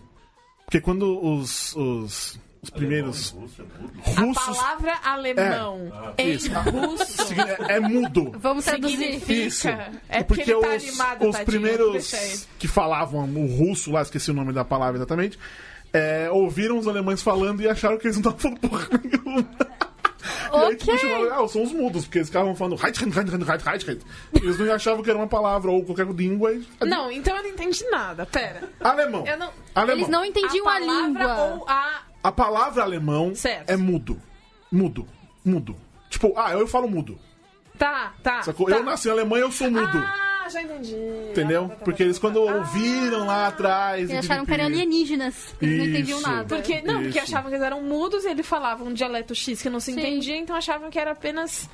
Porque quando os, os, os primeiros A russos. palavra alemão em isso. russo É, é mudo. Vamos traduzir. Isso. É porque, ele tá os, animado, os tadinho, primeiros que falavam o russo lá, esqueci o nome da palavra exatamente, é, ouviram os alemães falando e acharam que eles não estavam falando porra nenhuma. E aí, tipo, Ok. chamaram, ah, são os mudos, porque eles ficavam falando. Eles não achavam que era uma palavra ou qualquer língua. e- Não, então eu não entendi nada. Pera. Alemão. Eu não... Alemão. Eles não entendiam a, palavra língua. ou a... A palavra alemão Certo. é mudo. Mudo. Mudo. Tipo, ah, eu falo mudo. Tá, tá. Sacou? tá. Eu nasci em Alemanha, eu sou mudo. Ah, já entendi. entendeu? Ah, tá, tá, Porque tá, eles quando tá. ouviram lá atrás... Eles e acharam que eram alienígenas. Eles não entendiam Isso. nada. Porque, não, porque Isso. achavam que eles eram mudos e ele falava um dialeto X que não se Sim. entendia, então achavam que era apenas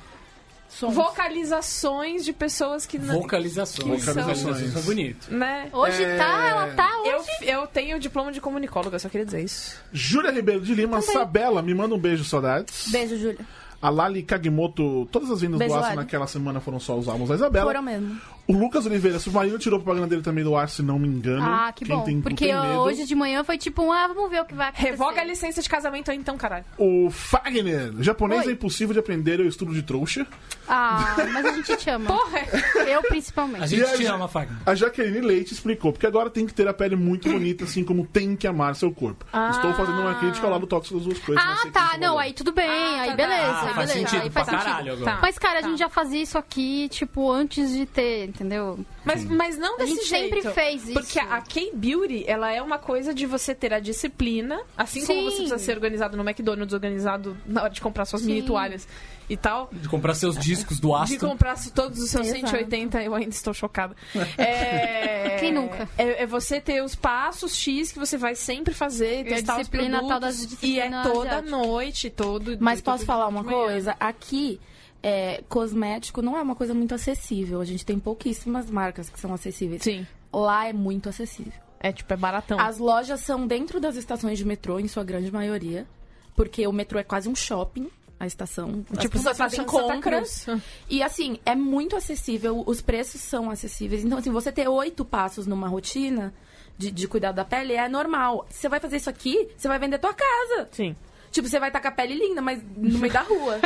Sons. vocalizações de pessoas que não. Vocalizações. Vocalizações. Vocalizações é bonito. Né? Hoje É. tá, ela tá Eu, hoje. eu tenho diploma de comunicóloga, eu só queria dizer isso. Júlia Ribeiro de Lima, Sabela, me manda um beijo, saudades. Beijo, Júlia. A Lali Kagimoto, todas as vendas Beijo, do Aço naquela semana foram só os álbuns da Isabela. Foram mesmo. O Lucas Oliveira, Submarino tirou a propaganda dele também do ar, se não me engano. Ah, que Quem bom. tem- Porque medo. hoje de manhã foi tipo, um, ah, vamos ver o que vai acontecer. Revoga a licença de casamento aí então, caralho. O Fagner, japonês Oi. é impossível de aprender, eu estudo de trouxa. Ah, mas a gente te ama. Porra! Eu principalmente. A gente a te ama, Fagner. A Jaqueline Leite explicou, porque agora tem que ter a pele muito bonita, assim como tem que amar seu corpo. Estou fazendo uma crítica ao lado tóxico das duas coisas. Ah, tá. Não, aí tudo bem. Ah, aí tá, beleza, tá. aí Ah, faz beleza. sentido aí pra faz sentido. caralho agora. Tá. Mas, cara, a gente Tá. já fazia isso aqui, tipo, antes de ter entendeu? Mas, mas não A desse gente jeito. sempre fez isso. Porque a K-Beauty, ela é uma coisa de você ter a disciplina, assim como Sim. você precisa ser organizado no McDonald's, organizado na hora de comprar suas mini Sim. toalhas e tal. De comprar seus discos do De Aston. comprar todos os seus Exato. 180, eu ainda estou chocada. É, Quem nunca? É, é você ter os passos X que você vai sempre fazer, E a testar os disciplina produtos. tal das e é toda asiáticas. noite, todo Mas todo posso falar uma de coisa? Aqui, é, cosmético não é uma coisa muito acessível. A gente tem pouquíssimas marcas que são acessíveis. Sim. Lá é muito acessível. É tipo, é baratão. As lojas são dentro das estações de metrô, em sua grande maioria. Porque o metrô é quase um shopping, a estação. Tipo, você fazem em Santa compras. E assim, é muito acessível, os preços são acessíveis. Então, assim, você ter oito passos numa rotina de, de cuidado da pele é normal. Você vai fazer isso aqui, você vai vender tua casa. Sim. Tipo, você vai estar com a pele linda, mas no meio da rua.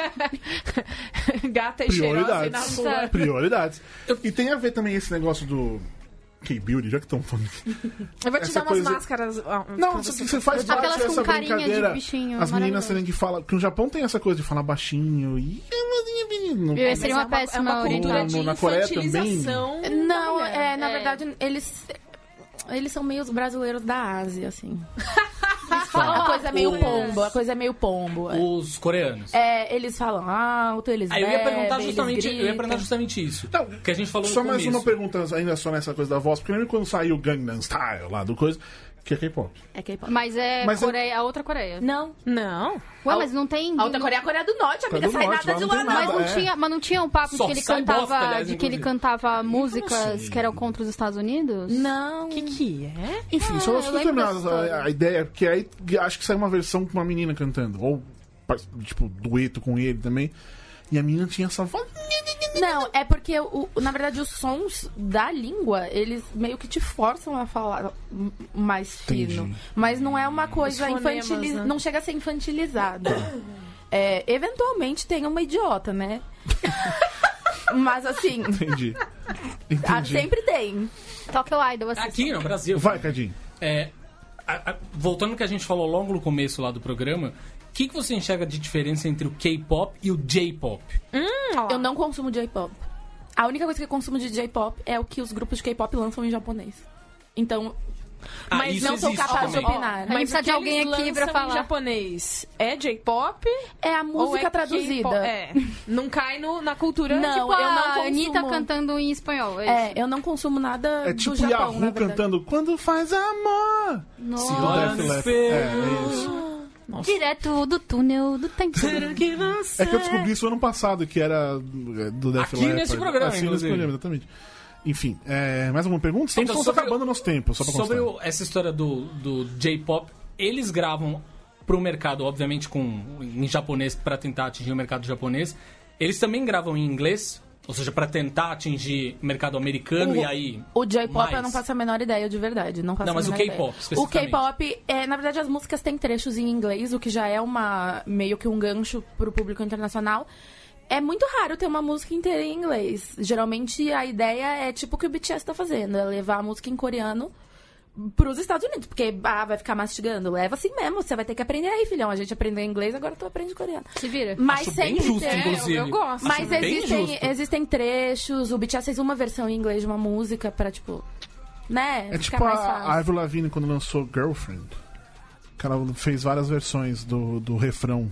Gata e cheirosa na Prioridades. rua. Prioridades. E tem a ver também esse negócio do K-Beauty, já que estão falando. Eu vou te Essa dar umas coisa- máscaras. ah, Não, você, você. faz parte Aquelas com dessa carinha de bichinho, As meninas terem que falar. Porque no Japão tem essa coisa de falar baixinho e. No, Eu seria uma é péssima é uma cultura de na Coreia também? Não, é, na verdade, eles. Eles são meio os brasileiros da Ásia, assim. a coisa é meio pombo, a coisa é meio pombo. é. Os coreanos. É, eles falam alto, eles Aí eu ia bebem, perguntar eles justamente, eu ia gritam. perguntar justamente isso. Não, que a gente falou Só no mais começo. uma pergunta, ainda só nessa coisa da voz, porque lembra quando saiu o Gangnam Style lá do coisa, que é K-pop. É K-pop. Mas é Mas é- Coreia, a outra Coreia. Não. Não. Ué, mas não tem. A outra Coreia é a Coreia do Norte, amiga. sai Norte, nada de lá, não. Mas não, é. tinha, mas não tinha um papo Só de que ele cantava, bosta, aliás, de que ele cantava músicas assim? que eram contra os Estados Unidos? Não. O que que é? Enfim, Ah, só dessa história. a, a ideia, porque aí acho que saiu uma versão com uma menina cantando, ou tipo, dueto com ele também. E a menina tinha essa voz. Não, é porque, o, o- na verdade, os sons da língua, eles meio que te forçam a falar mais fino. Entendi. Mas não é uma coisa infantilizada. né? Não chega a ser infantilizado. É, eventualmente tem uma idiota, né? Mas assim, Entendi. ah, Entendi. sempre tem. Tokyo Idol, assim. Aqui no Brasil. Vai, Cadinho. É, a- a- voltando ao que a gente falou logo no começo lá do programa, o que, que você enxerga de diferença entre o K-pop e o J-pop? Eu não consumo J-pop. A única coisa que eu consumo de J-pop é o que os grupos de K-pop lançam em japonês. Então, Ah, Mas não sou capaz de também. opinar. A gente Mas precisa o de alguém eles aqui pra falar. em japonês é J-pop? é a música é traduzida. É. Não cai no, na cultura Não, Tipo eu não consumo. Anitta cantando em espanhol. É, É, eu não consumo nada É do tipo Japão, Yahoo cantando Quando faz amor. Nossa. Do no Leppard. espelho. É, é isso. Direto do túnel do tempo. Será que você... É que eu descobri isso ano passado, que era do Def Aqui nesse programa, Assim, nesse programa, exatamente. Enfim, é, mais alguma pergunta? Estamos, Então, estamos sobre acabando o nosso tempo, só pra Sobre o- essa história do, do J-pop, eles gravam pro mercado, obviamente com em japonês para tentar atingir o mercado japonês. Eles também gravam em inglês, ou seja, para tentar atingir o mercado americano O- e aí O J-pop mais. eu não faço a menor ideia de verdade. Não, faço Não, mas o K-pop. O. K-pop, é, na verdade, as músicas têm trechos em inglês, o que já é uma meio que um gancho pro público internacional. É muito raro ter uma música inteira em inglês. Geralmente a ideia é tipo o que o BTS tá fazendo, é levar a música em coreano pros Estados Unidos, porque ah, vai ficar mastigando. Leva assim mesmo, você vai ter que aprender aí, filhão. A gente aprendeu inglês, agora tu aprende coreano. Se vira. Mas Acho bem sempre justo, tem- inclusive. eu gosto. Mas Acho existem, existem trechos. O BTS fez uma versão em inglês de uma música pra, tipo. Né? É ficar tipo mais a fácil. a Avril Lavigne quando lançou Girlfriend. Que ela fez várias versões do, do refrão.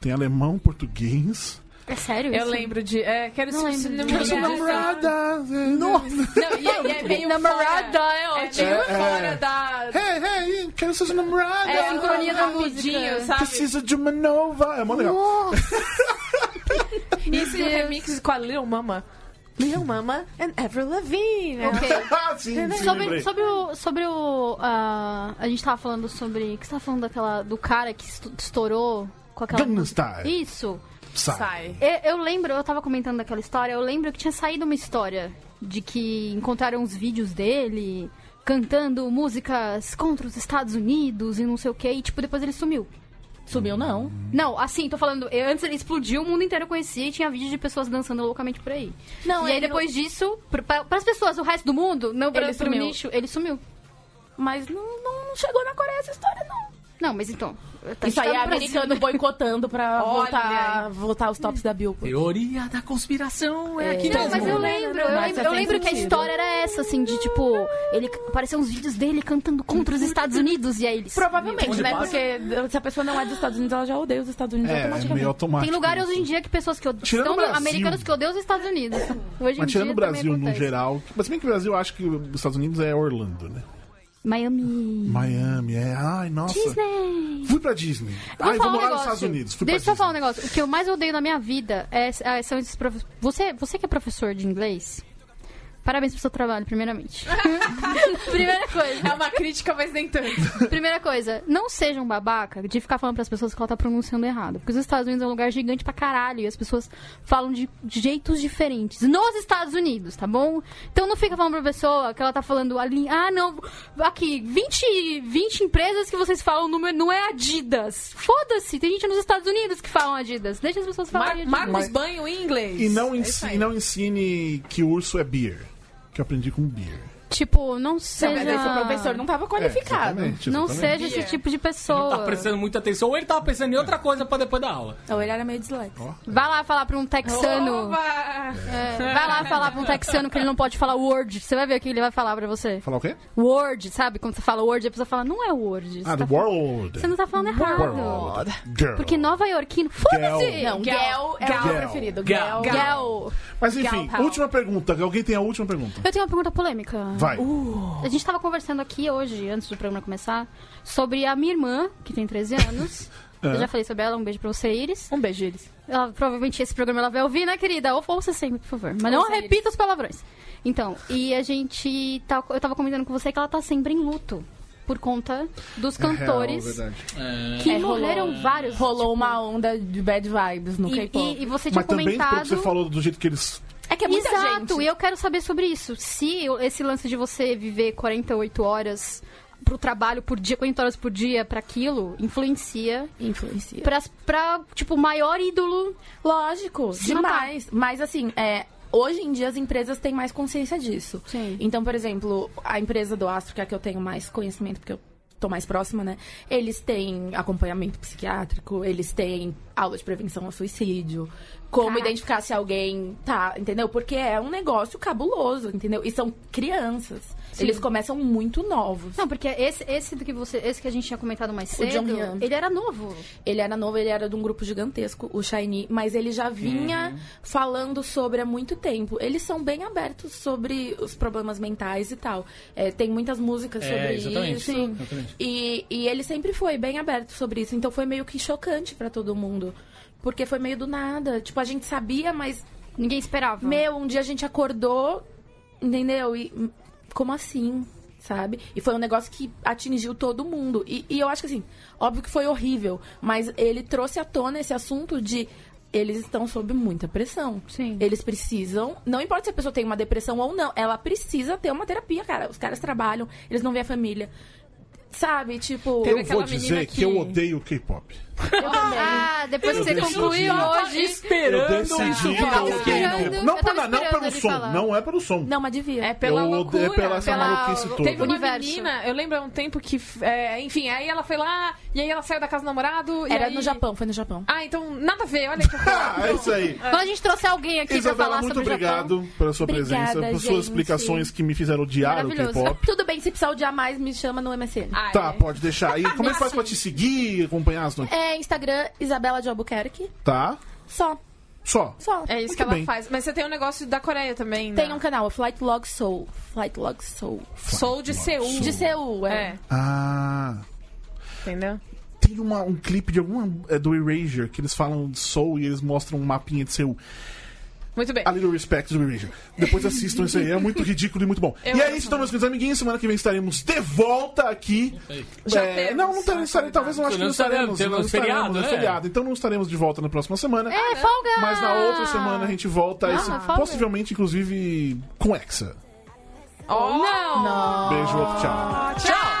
Tem alemão, português. É sério Eu isso? lembro de. É, quero Não ser lembro se de- namorar. Quero ser namorada. Não, e, é- e é meio Namorada é é ótimo. meio É, é. fora da... Hey, hey, quero ser namorada. É, sincronia da rapidinho, música. sabe? Preciso de uma nova. É mó legal. Isso e o Deus. remix com a Lil Mama. Lil Mama and Avril Lavigne. Ok. Ah, sim, sim, Sobre, sobre o. Sobre o ah, a gente tava falando sobre. que você tava falando daquela. Do cara que estourou com aquela. Gangnam música? Style. Isso. Sai. Sai. Eu, eu lembro, eu tava comentando daquela história, eu lembro que tinha saído uma história de que encontraram uns vídeos dele cantando músicas contra os Estados Unidos e não sei o que, e tipo, depois ele sumiu. Subiu, não. Não, assim, tô falando, eu- antes ele explodiu, o mundo inteiro conhecia e tinha vídeo de pessoas dançando loucamente por aí. Não, e aí depois disso, pra, pra, pras pessoas, o resto do mundo, não pra, Ele pro sumiu. nicho, ele sumiu. Mas não, não, não chegou na Coreia essa história, não. Não, mas então. tá- Isso aí é americano boicotando pra voltar, voltar os tops da Billboard. Teoria da conspiração é, aqui Não, mesmo. mas eu lembro, eu Mas lembro, faz eu lembro que a sentido. história era essa, assim, de tipo, ele apareciam uns vídeos dele cantando contra os Estados Unidos e aí eles. Provavelmente, Onde né? passa? Porque se a pessoa não é dos Estados Unidos, ela já odeia os Estados Unidos É, é automaticamente. meio automático. Tem lugares hoje em dia que pessoas que odeiam. Tirando Estão o Brasil. americanos que odeiam os Estados Unidos. Hoje Mas tirando o Brasil no geral. Mas bem que o Brasil acha que os Estados Unidos é Orlando, né? Miami. Miami, é. Ai, nossa. Disney. Fui pra Disney. Vou Ai, vou falar um morar nos. Estados Unidos. Fui Deixa eu falar um negócio. O que eu mais odeio na minha vida é, é- são esses professores. Você, você que é professor de inglês, parabéns pelo seu trabalho, primeiramente. Primeira coisa. É uma crítica, mas nem tanto. Primeira coisa, não seja um babaca de ficar falando pras pessoas que ela tá pronunciando errado. Porque os Estados Unidos é um lugar gigante pra caralho e as pessoas falam de jeitos diferentes. Nos Estados Unidos, tá bom? Então não fica falando pra pessoa que ela tá falando ali, ah, não, aqui, 20, 20 empresas que vocês falam o número não é Adidas. Foda-se, tem gente nos Estados Unidos que falam Adidas. Deixa as pessoas Mar falarem Adidas. Marcos Banho em inglês. E não, É ensi- isso aí. e não ensine que urso é beer. Que aprendi com beer. Tipo, não Não, seja... mas esse professor não tava qualificado. É, exatamente, Não exatamente. seja esse tipo de pessoa. Tá prestando muita atenção, ou ele tava pensando em outra coisa pra depois da aula. Ou ele era meio disléxico. Vai lá falar pra um texano. É, vai lá falar pra um texano que ele não pode falar Word. Você vai ver o que ele vai falar pra você. Falar o quê? Word, sabe? Quando você fala Word, a pessoa fala, não é Word. Você, Ah, tá World. você não tá falando errado. World. Girl. Porque Nova Iorquino. Foda-se! Não, Gel é o Gal. meu preferido. Gal. Gel. Gal. Mas enfim, Gal última pergunta. Alguém tem a última pergunta? Eu tenho uma pergunta polêmica. Vai. A gente tava conversando aqui hoje, antes do programa começar, sobre a minha irmã, que tem 13 anos. É. Eu já falei sobre ela, um beijo pra você, Iris. Um beijo, Iris. Ela, provavelmente esse programa ela vai ouvir, né, querida? Ou ouça sempre, por favor. Mas não Ouça, Iris. repita os palavrões. Então, e a gente. Tá, eu tava comentando com você que ela tá sempre em luto. Por conta dos cantores É real, verdade. que É, rolou- morreram vários. Rolou tipo, uma onda de bad vibes no E, K-pop. e, e você tinha Mas também pelo comentado. que você falou do jeito que eles. É que é muita Exato, gente. e eu quero saber sobre isso. Se esse lance de você viver 48 horas pro trabalho por dia, 40 horas por dia pra aquilo, influencia Influencia. pra, pra tipo, o maior ídolo. Lógico, demais. Mas assim, é, hoje em dia as empresas têm mais consciência disso. Sim. Então, por exemplo, a empresa do Astro, que é a que eu tenho mais conhecimento, porque eu tô mais próxima, né? Eles têm acompanhamento psiquiátrico, eles têm aula de prevenção ao suicídio, como Caraca. identificar se alguém tá, entendeu? Porque é um negócio cabuloso, entendeu? E são crianças. Eles começam muito novos. Não, porque esse, esse do que você. Esse que a gente tinha comentado mais O John cedo, ele era novo. Ele era novo, ele era de um grupo gigantesco, o Shiny, mas ele já vinha falando sobre há muito tempo. Eles são bem abertos sobre os problemas mentais e tal. É, tem muitas músicas É, sobre exatamente. isso. Sim. Exatamente. E, e ele sempre foi bem aberto sobre isso. Então foi meio que chocante pra todo mundo. Porque foi meio do nada. Tipo, a gente sabia, mas, Ninguém esperava. meu, um dia a gente acordou, entendeu? E como assim? Sabe? E foi um negócio que atingiu todo mundo. E, e eu acho que assim, óbvio que foi horrível, mas ele trouxe à tona esse assunto de eles estão sob muita pressão. Sim. Eles precisam, não importa se a pessoa tem uma depressão ou não, ela precisa ter uma terapia, cara. Os caras trabalham, eles não veem a família. Sabe? Tipo, Eu vou dizer que... eu que- odeio K-pop. Ah, depois que você concluiu hoje. Eu Esperando decidi isso. esperando. K-pop. Não, pela, não esperando pelo som, falar. não é pelo som. não, mas devia. É pela eu loucura. odeio pela essa pela- maluquice toda. Teve uma Universo. menina, eu lembro há um tempo que, é, enfim, aí ela foi lá, e aí ela saiu da casa do namorado. e Era aí- no Japão, foi no Japão. Ah, então nada a ver, olha que. Ah, é isso aí. Quando a gente trouxe alguém aqui pra Isabela, falar muito sobre o Japão. obrigado pela sua Obrigada, presença, por suas explicações que me fizeram odiar o. K-pop. Tudo bem, se precisar odiar mais, me chama no MSN. Tá, é. pode deixar aí. Como é que faz pra te seguir, acompanhar as notícias? É Instagram, Isabela de Albuquerque. Tá? Só, Só. só. É isso Muito que ela bem. faz. Mas você tem um negócio da Coreia também, né? Tem um canal, Flight Log Soul. Flight Log Soul. Sou de Seul. De Seul, é. É, Ah. entendeu? Tem uma- um clipe de alguma. É, do Erasure, que eles falam de Soul e eles mostram um mapinha de Seul. Muito bem. A Little Respect do Erasure. Depois assistam isso aí, é muito ridículo e muito bom. Eu e é isso, então, meus queridos amiguinhos. Semana que vem estaremos de volta aqui. Já É, temos não, não teremos, estaremos, talvez não acho que Não estaremos. estaremos, não temos feriado, estaremos, é né? feriado. Então não estaremos de volta na próxima semana. É, folga! Mas na outra semana a gente volta, esse- folga. possivelmente, inclusive, com Hexa. Oh, não! Beijo, outro, tchau. Tchau!